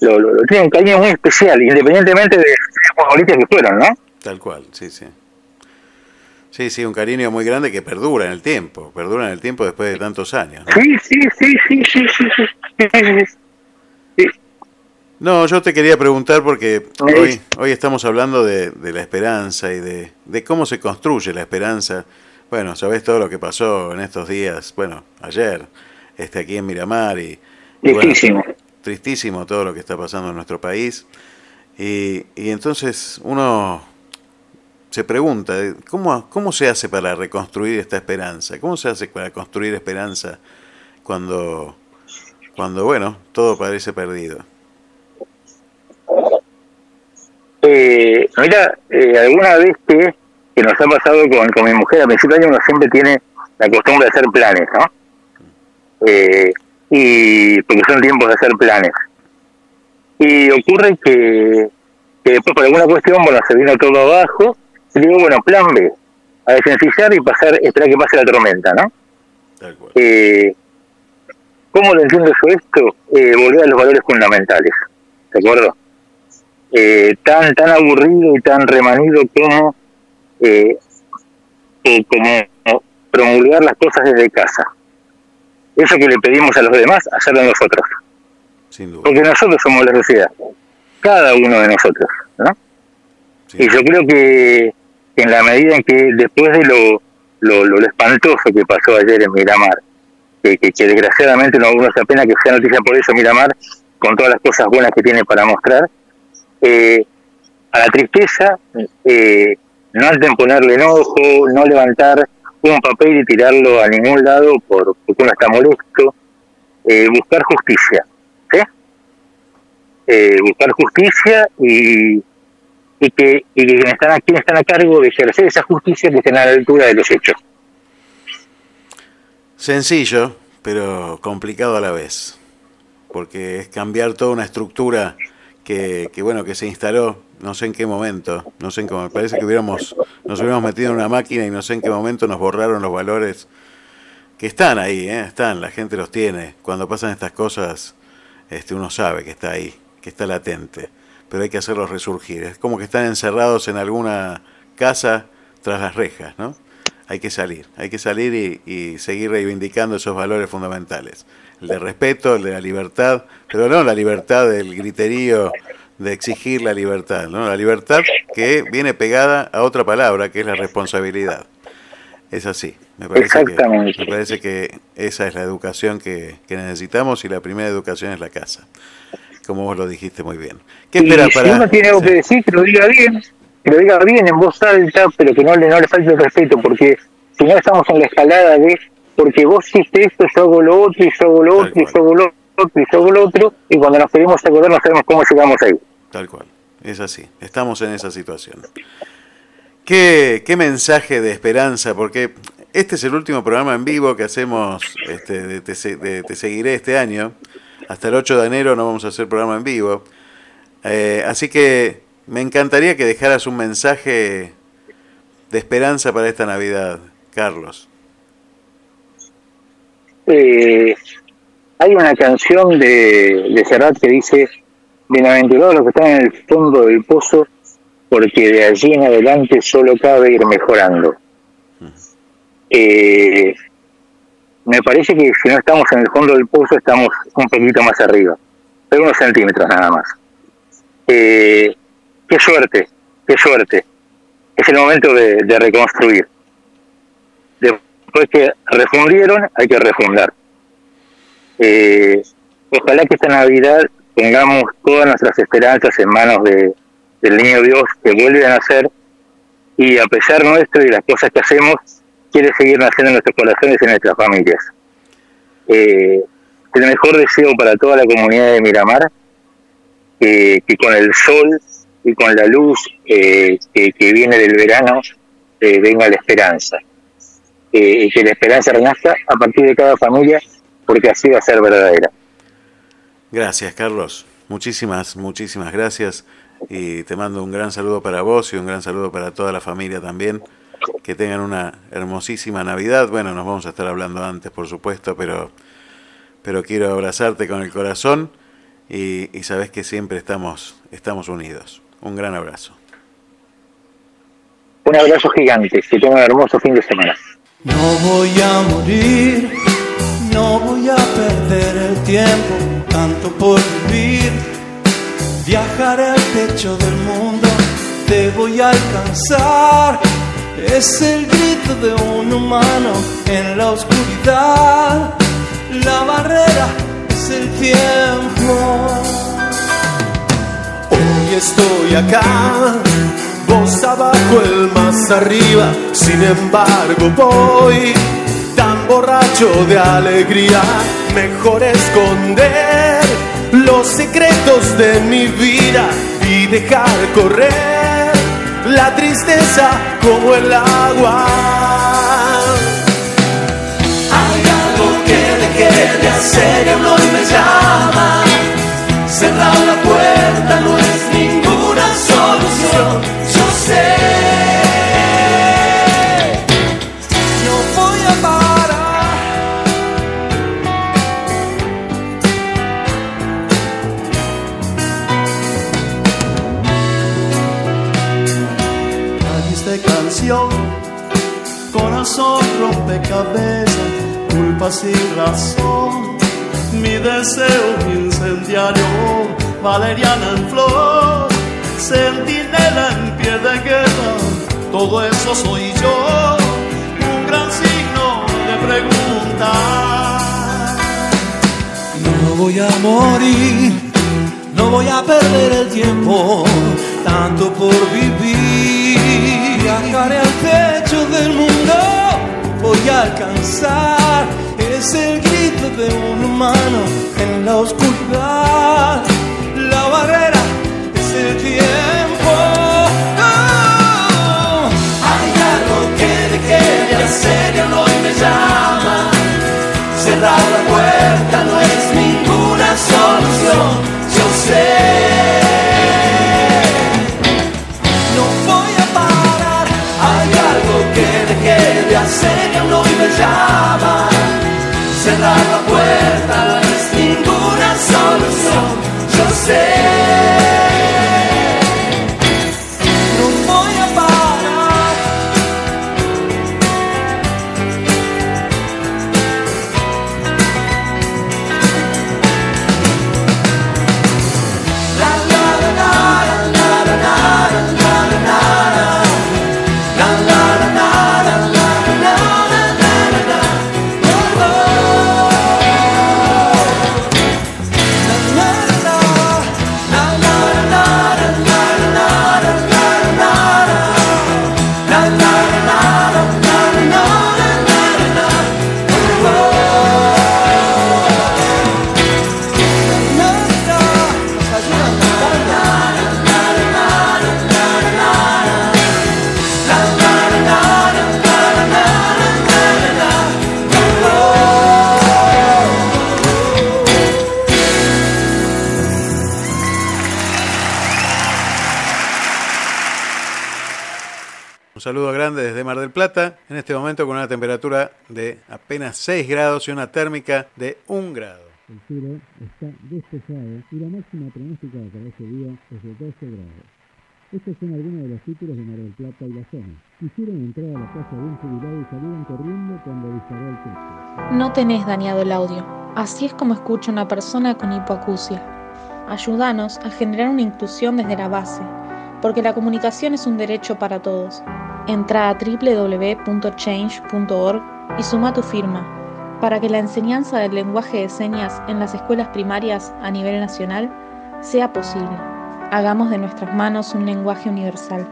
lo, lo- lo tienen un cariño muy especial, independientemente de los que fueron, ¿no? Tal cual, sí, sí. Sí, sí, un cariño muy grande que perdura en el tiempo, perdura en el tiempo después de tantos años. ¿no? Sí, sí, sí, sí, sí, sí, sí, sí, sí, sí. No, yo te quería preguntar porque hoy, hoy estamos hablando de, de la esperanza y de, de cómo se construye la esperanza. Bueno, sabés todo lo que pasó en estos días, bueno, ayer, este, aquí en Miramar y... y bueno, Tristísimo. tristísimo todo lo que está pasando en nuestro país. Y, y entonces uno se pregunta, ¿cómo, ¿cómo se hace para reconstruir esta esperanza? ¿Cómo se hace para construir esperanza cuando, cuando bueno, todo parece perdido? Eh, mira, eh, alguna vez que, que nos ha pasado con, con mi mujer, a principio de año uno siempre tiene la costumbre de hacer planes, ¿no? Eh, y porque son tiempos de hacer planes. Y ocurre que, que después por alguna cuestión, bueno, se vino todo abajo, y digo, bueno, plan B, a desencillar y pasar, esperar que pase la tormenta, ¿no? Eh, ¿Cómo lo entiendo yo esto? Eh, volver a los valores fundamentales, ¿de acuerdo? Eh, tan tan aburrido y tan remanido como eh, eh, como promulgar las cosas desde casa. Eso que le pedimos a los demás, hacerlo nosotros. Porque nosotros somos la sociedad, cada uno de nosotros. ¿no? Y yo creo que en la medida en que después de lo, lo, lo espantoso que pasó ayer en Miramar, que, que, desgraciadamente no uno se apena que sea noticia por eso Miramar, con todas las cosas buenas que tiene para mostrar, eh, a la tristeza, eh, no antes ponerle enojo, no levantar un papel y tirarlo a ningún lado por, porque uno está molesto, eh, buscar justicia, ¿sí? Eh, buscar justicia y, y que y quienes están, quienes están a cargo de ejercer esa justicia que estén a la altura de los hechos. Sencillo, pero complicado a la vez, porque es cambiar toda una estructura que, bueno que se instaló no sé en qué momento no sé en qué me parece que hubiéramos nos hubiéramos metido en una máquina y no sé en qué momento nos borraron los valores que están ahí ¿eh? están la gente los tiene. Cuando pasan estas cosas este uno sabe que está ahí que está latente pero hay que hacerlos resurgir. Es como que están encerrados en alguna casa tras las rejas no hay que salir hay que salir y seguir reivindicando esos valores fundamentales el de respeto, el de la libertad, pero no la libertad del griterío de exigir la libertad, ¿no? La libertad que viene pegada a otra palabra, que es la responsabilidad. Es así. Me parece, que, me parece que esa es la educación que, que, necesitamos y la primera educación es la casa, como vos lo dijiste muy bien. ¿Qué para...? Si uno tiene algo que decir, que lo diga bien, que lo diga bien en voz alta, pero que no le, no le falte el respeto, porque si no estamos en la escalada de porque vos hiciste esto, yo hago lo otro, y yo hago lo otro, y yo hago lo otro, y yo hago lo otro, y cuando nos queremos acordar no sabemos cómo llegamos ahí. Tal cual, es así, estamos en esa situación. ¿Qué, qué mensaje de esperanza? Porque este es el último programa en vivo que hacemos este, de, Te, Seguiré este año. Hasta el 8 de enero no vamos a hacer programa en vivo. Eh, así que me encantaría que dejaras un mensaje de esperanza para esta Navidad, Carlos eh, hay una canción de, de Serrat que dice, bienaventurados los que están en el fondo del pozo, porque de allí en adelante solo cabe ir mejorando. Eh, me parece que si no estamos en el fondo del pozo, estamos un poquito más arriba, pero unos centímetros nada más. Eh, qué suerte, qué suerte. Es el momento de, de reconstruir después que refundieron, hay que refundar. Eh, ojalá que esta Navidad tengamos todas nuestras esperanzas en manos de, del Niño Dios que vuelve a nacer y a pesar nuestro y las cosas que hacemos, quiere seguir naciendo en nuestros corazones y en nuestras familias. Eh, el mejor deseo para toda la comunidad de Miramar, que con el sol y con la luz eh, que, viene del verano eh, venga la esperanza eh, que la esperanza renazca a partir de cada familia, porque así va a ser verdadera. Gracias, Carlos. Muchísimas, muchísimas gracias. Y te mando un gran saludo para vos y un gran saludo para toda la familia también. Que tengan una hermosísima Navidad. Bueno, nos vamos a estar hablando antes, por supuesto, pero, pero quiero abrazarte con el corazón y, y sabes que siempre estamos, estamos unidos. Un gran abrazo. Un abrazo gigante. Que tengan un hermoso fin de semana. No voy a morir, no voy a perder el tiempo, tanto por vivir. Viajaré al techo del mundo, te voy a alcanzar. Es el grito de un humano en la oscuridad. La barrera es el tiempo. Hoy estoy acá vos abajo, el más arriba. Sin embargo, voy tan borracho de alegría. Mejor esconder los secretos de mi vida y dejar correr la tristeza como el agua. Hay algo que dejé de hacer y hoy me llama. Sin razón, mi deseo incendiario, valeriana en flor, centinela en pie de guerra, todo eso soy yo, un gran signo de pregunta. No voy a morir, no voy a perder el tiempo, tanto por vivir, viajaré al pecho del mundo voy a alcanzar. Es el grito de un humano en la oscuridad. La barrera es el tiempo. Oh, hay algo que de hacer y hoy me llama. Cerrar la puerta no es ninguna solución. Yo sé. serio no me llama. Cerrar la temperatura de apenas 6 grados y una térmica de 1 grado. El cielo está despejado y la máxima pronóstica para este día es de 12 grados. Estos son algunos de los títulos de Mar del Plata y la zona. Quisieron entrar a la casa de un jubilado y salieron corriendo cuando disparó el techo. No tenés dañado el audio. Así es como escucha una persona con hipoacusia. Ayúdanos a generar una inclusión desde la base, porque la comunicación es un derecho para todos. Entra a www.change.org y suma tu firma para que la enseñanza del lenguaje de señas en las escuelas primarias a nivel nacional sea posible. Hagamos de nuestras manos un lenguaje universal.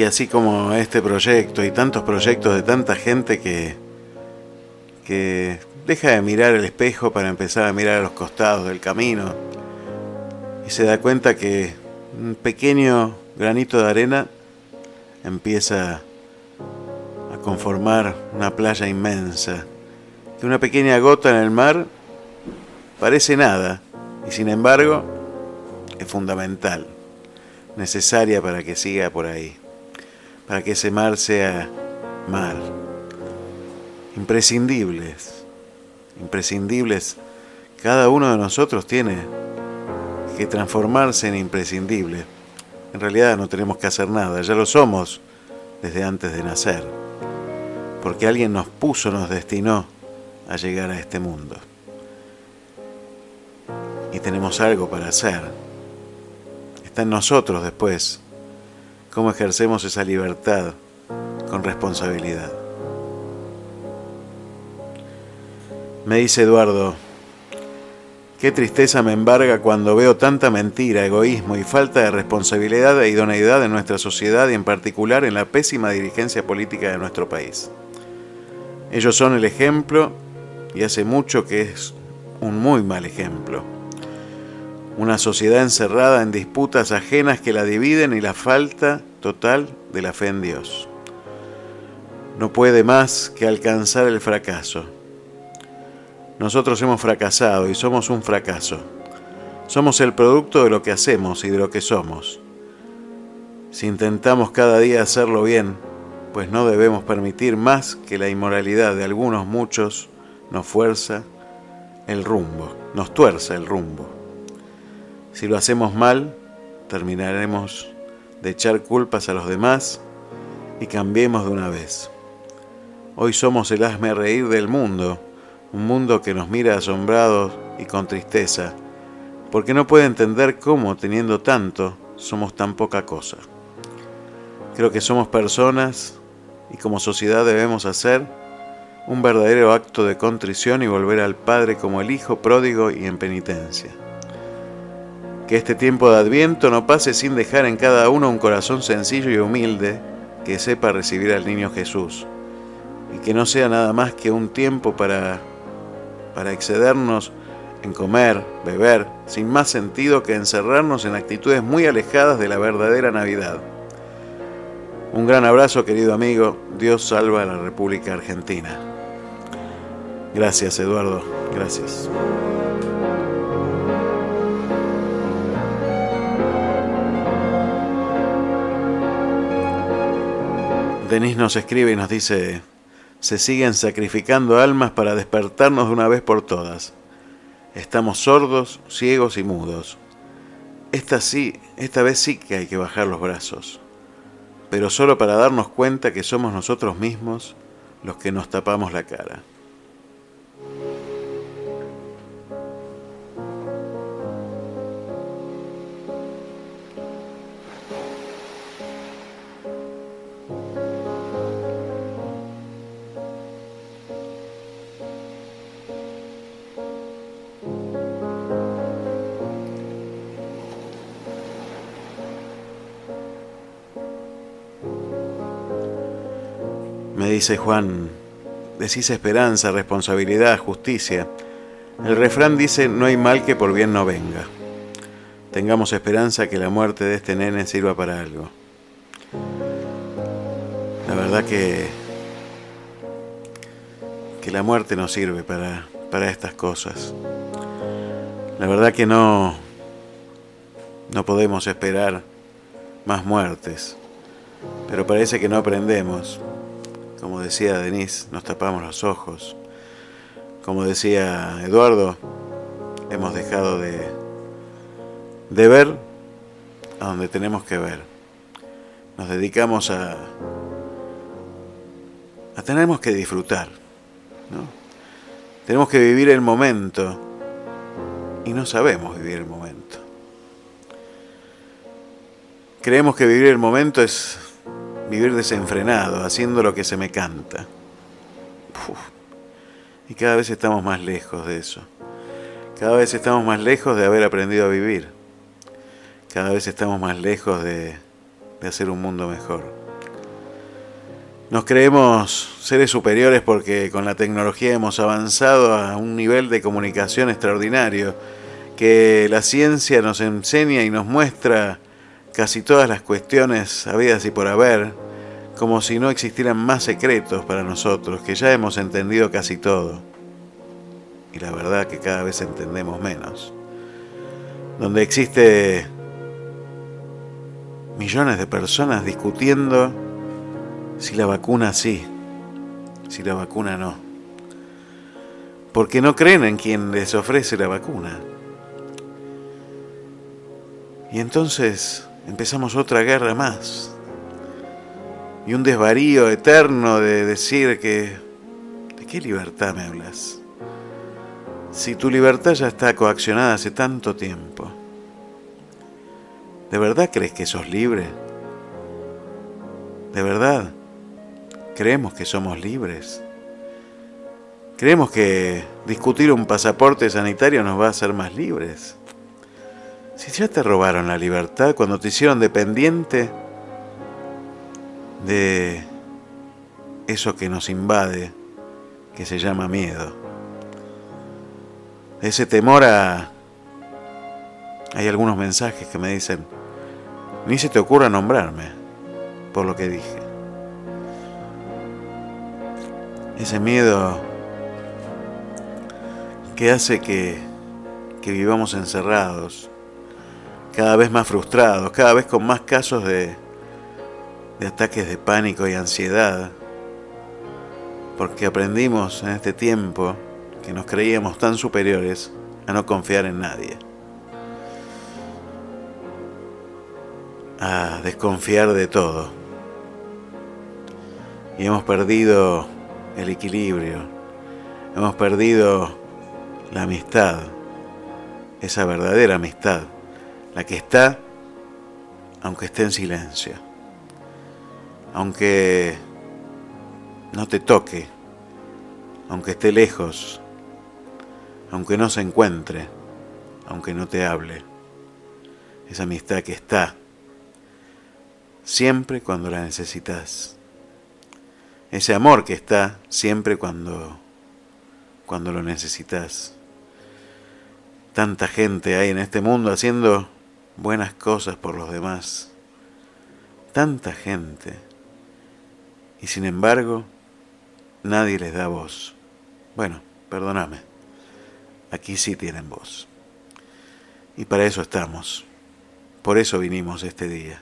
Y así como este proyecto y tantos proyectos de tanta gente que, que deja de mirar el espejo para empezar a mirar a los costados del camino y se da cuenta que un pequeño granito de arena empieza a conformar una playa inmensa, que una pequeña gota en el mar parece nada y sin embargo es fundamental, necesaria para que siga por ahí para que ese mar sea mar. Imprescindibles, imprescindibles. Cada uno de nosotros tiene que transformarse en imprescindible. En realidad no tenemos que hacer nada, ya lo somos desde antes de nacer, porque alguien nos puso, nos destinó a llegar a este mundo. Y tenemos algo para hacer. Está en nosotros después cómo ejercemos esa libertad con responsabilidad. Me dice Eduardo, qué tristeza me embarga cuando veo tanta mentira, egoísmo y falta de responsabilidad e idoneidad en nuestra sociedad y en particular en la pésima dirigencia política de nuestro país. Ellos son el ejemplo y hace mucho que es un muy mal ejemplo una sociedad encerrada en disputas ajenas que la dividen y la falta total de la fe en Dios. No puede más que alcanzar el fracaso. Nosotros hemos fracasado y somos un fracaso. Somos el producto de lo que hacemos y de lo que somos. Si intentamos cada día hacerlo bien, pues no debemos permitir más que la inmoralidad de algunos muchos nos fuerza el rumbo, nos tuerza el rumbo. Si lo hacemos mal, terminaremos de echar culpas a los demás y cambiemos de una vez. Hoy somos el hazme reír del mundo, un mundo que nos mira asombrados y con tristeza, porque no puede entender cómo, teniendo tanto, somos tan poca cosa. Creo que somos personas y como sociedad debemos hacer un verdadero acto de contrición y volver al Padre como el Hijo pródigo y en penitencia. Que este tiempo de Adviento no pase sin dejar en cada uno un corazón sencillo y humilde que sepa recibir al niño Jesús y que no sea nada más que un tiempo para, para excedernos en comer, beber, sin más sentido que encerrarnos en actitudes muy alejadas de la verdadera Navidad. Un gran abrazo, querido amigo. Dios salva a la República Argentina. Gracias, Eduardo. Gracias. Denis nos escribe y nos dice, se siguen sacrificando almas para despertarnos de una vez por todas. Estamos sordos, ciegos y mudos. Esta sí, esta vez sí que hay que bajar los brazos pero solo para darnos cuenta que somos nosotros mismos los que nos tapamos la cara. Dice Juan, decís esperanza, responsabilidad, justicia. El refrán dice, no hay mal que por bien no venga. Tengamos esperanza que la muerte de este nene sirva para algo. La verdad que, que la muerte no sirve para, para estas cosas. La verdad que no, no podemos esperar más muertes, pero parece que no aprendemos. Como decía Denise, nos tapamos los ojos. Como decía Eduardo, hemos dejado de, de ver a donde tenemos que ver. Nos dedicamos a, a tenemos que disfrutar. ¿no? Tenemos que vivir el momento y no sabemos vivir el momento. Creemos que vivir el momento es vivir desenfrenado, haciendo lo que se me canta. Y cada vez estamos más lejos de eso. Cada vez estamos más lejos de haber aprendido a vivir. Cada vez estamos más lejos de, de hacer un mundo mejor. Nos creemos seres superiores porque con la tecnología hemos avanzado a un nivel de comunicación extraordinario, que la ciencia nos enseña y nos muestra casi todas las cuestiones habidas y por haber, como si no existieran más secretos para nosotros, que ya hemos entendido casi todo. Y la verdad que cada vez entendemos menos. Donde existe millones de personas discutiendo si la vacuna sí, si la vacuna no. Porque no creen en quien les ofrece la vacuna. Y entonces empezamos otra guerra más. Y un desvarío eterno de decir que... ¿De qué libertad me hablas? Si tu libertad ya está coaccionada hace tanto tiempo. ¿De verdad crees que sos libre? ¿De verdad? Creemos que somos libres. Creemos que discutir un pasaporte sanitario nos va a hacer más libres. Si ya te robaron la libertad cuando te hicieron dependiente de eso que nos invade, que se llama miedo. Ese temor a... Hay algunos mensajes que me dicen, ni se te ocurra nombrarme por lo que dije. Ese miedo que hace que, que vivamos encerrados, cada vez más frustrados, cada vez con más casos de, ataques de pánico y ansiedad, porque aprendimos en este tiempo que nos creíamos tan superiores a no confiar en nadie, a desconfiar de todo. Y hemos perdido el equilibrio, hemos perdido la amistad, esa verdadera amistad, que está aunque esté en silencio, aunque no te toque, aunque esté lejos, aunque no se encuentre, aunque no te hable, esa amistad que está siempre cuando la necesitas, ese amor que está siempre cuando cuando lo necesitas. Tanta gente hay en este mundo haciendo buenas cosas por los demás. Tanta gente. Y sin embargo, nadie les da voz. Bueno, perdóname. Aquí sí tienen voz. Y para eso estamos. Por eso vinimos este día.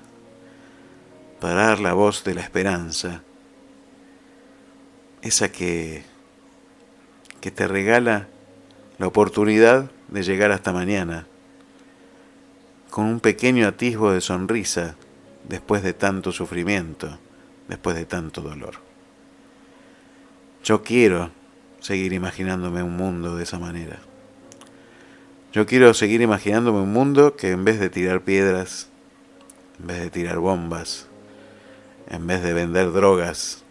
Para dar la voz de la esperanza. Esa que, que te regala la oportunidad de llegar hasta mañana con un pequeño atisbo de sonrisa después de tanto sufrimiento, después de tanto dolor. Yo quiero seguir imaginándome un mundo de esa manera. Yo quiero seguir imaginándome un mundo que en vez de tirar piedras, en vez de tirar bombas, en vez de vender drogas,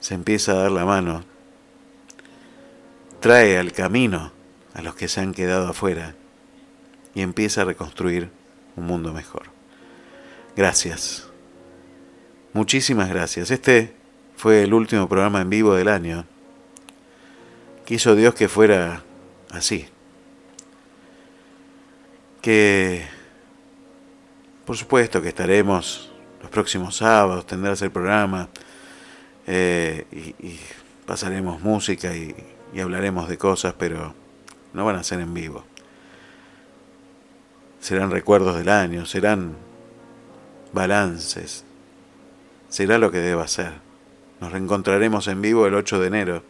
se empieza a dar la mano, trae al camino a los que se han quedado afuera y empieza a reconstruir un mundo mejor. Gracias. Muchísimas gracias. Este fue el último programa en vivo del año. Quiso Dios que fuera así. Que, por supuesto que estaremos los próximos sábados, tendrás el programa eh, y, pasaremos música y hablaremos de cosas, pero no van a ser en vivo serán recuerdos del año, serán balances, será lo que deba ser. Nos reencontraremos en vivo el 8 de enero.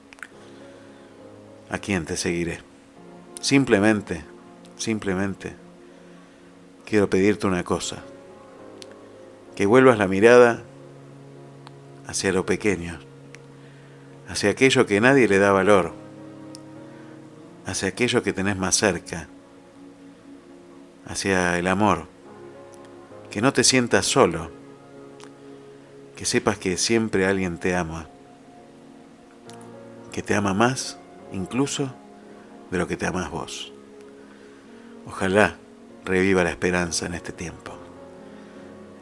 ¿A quién te seguiré? Simplemente, simplemente, quiero pedirte una cosa. Que vuelvas la mirada hacia lo pequeño, hacia aquello que nadie le da valor, hacia aquello que tenés más cerca hacia el amor, que no te sientas solo, que sepas que siempre alguien te ama, que te ama más incluso de lo que te amas vos. Ojalá reviva la esperanza en este tiempo.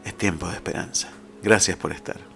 Es tiempo de esperanza. Gracias por estar.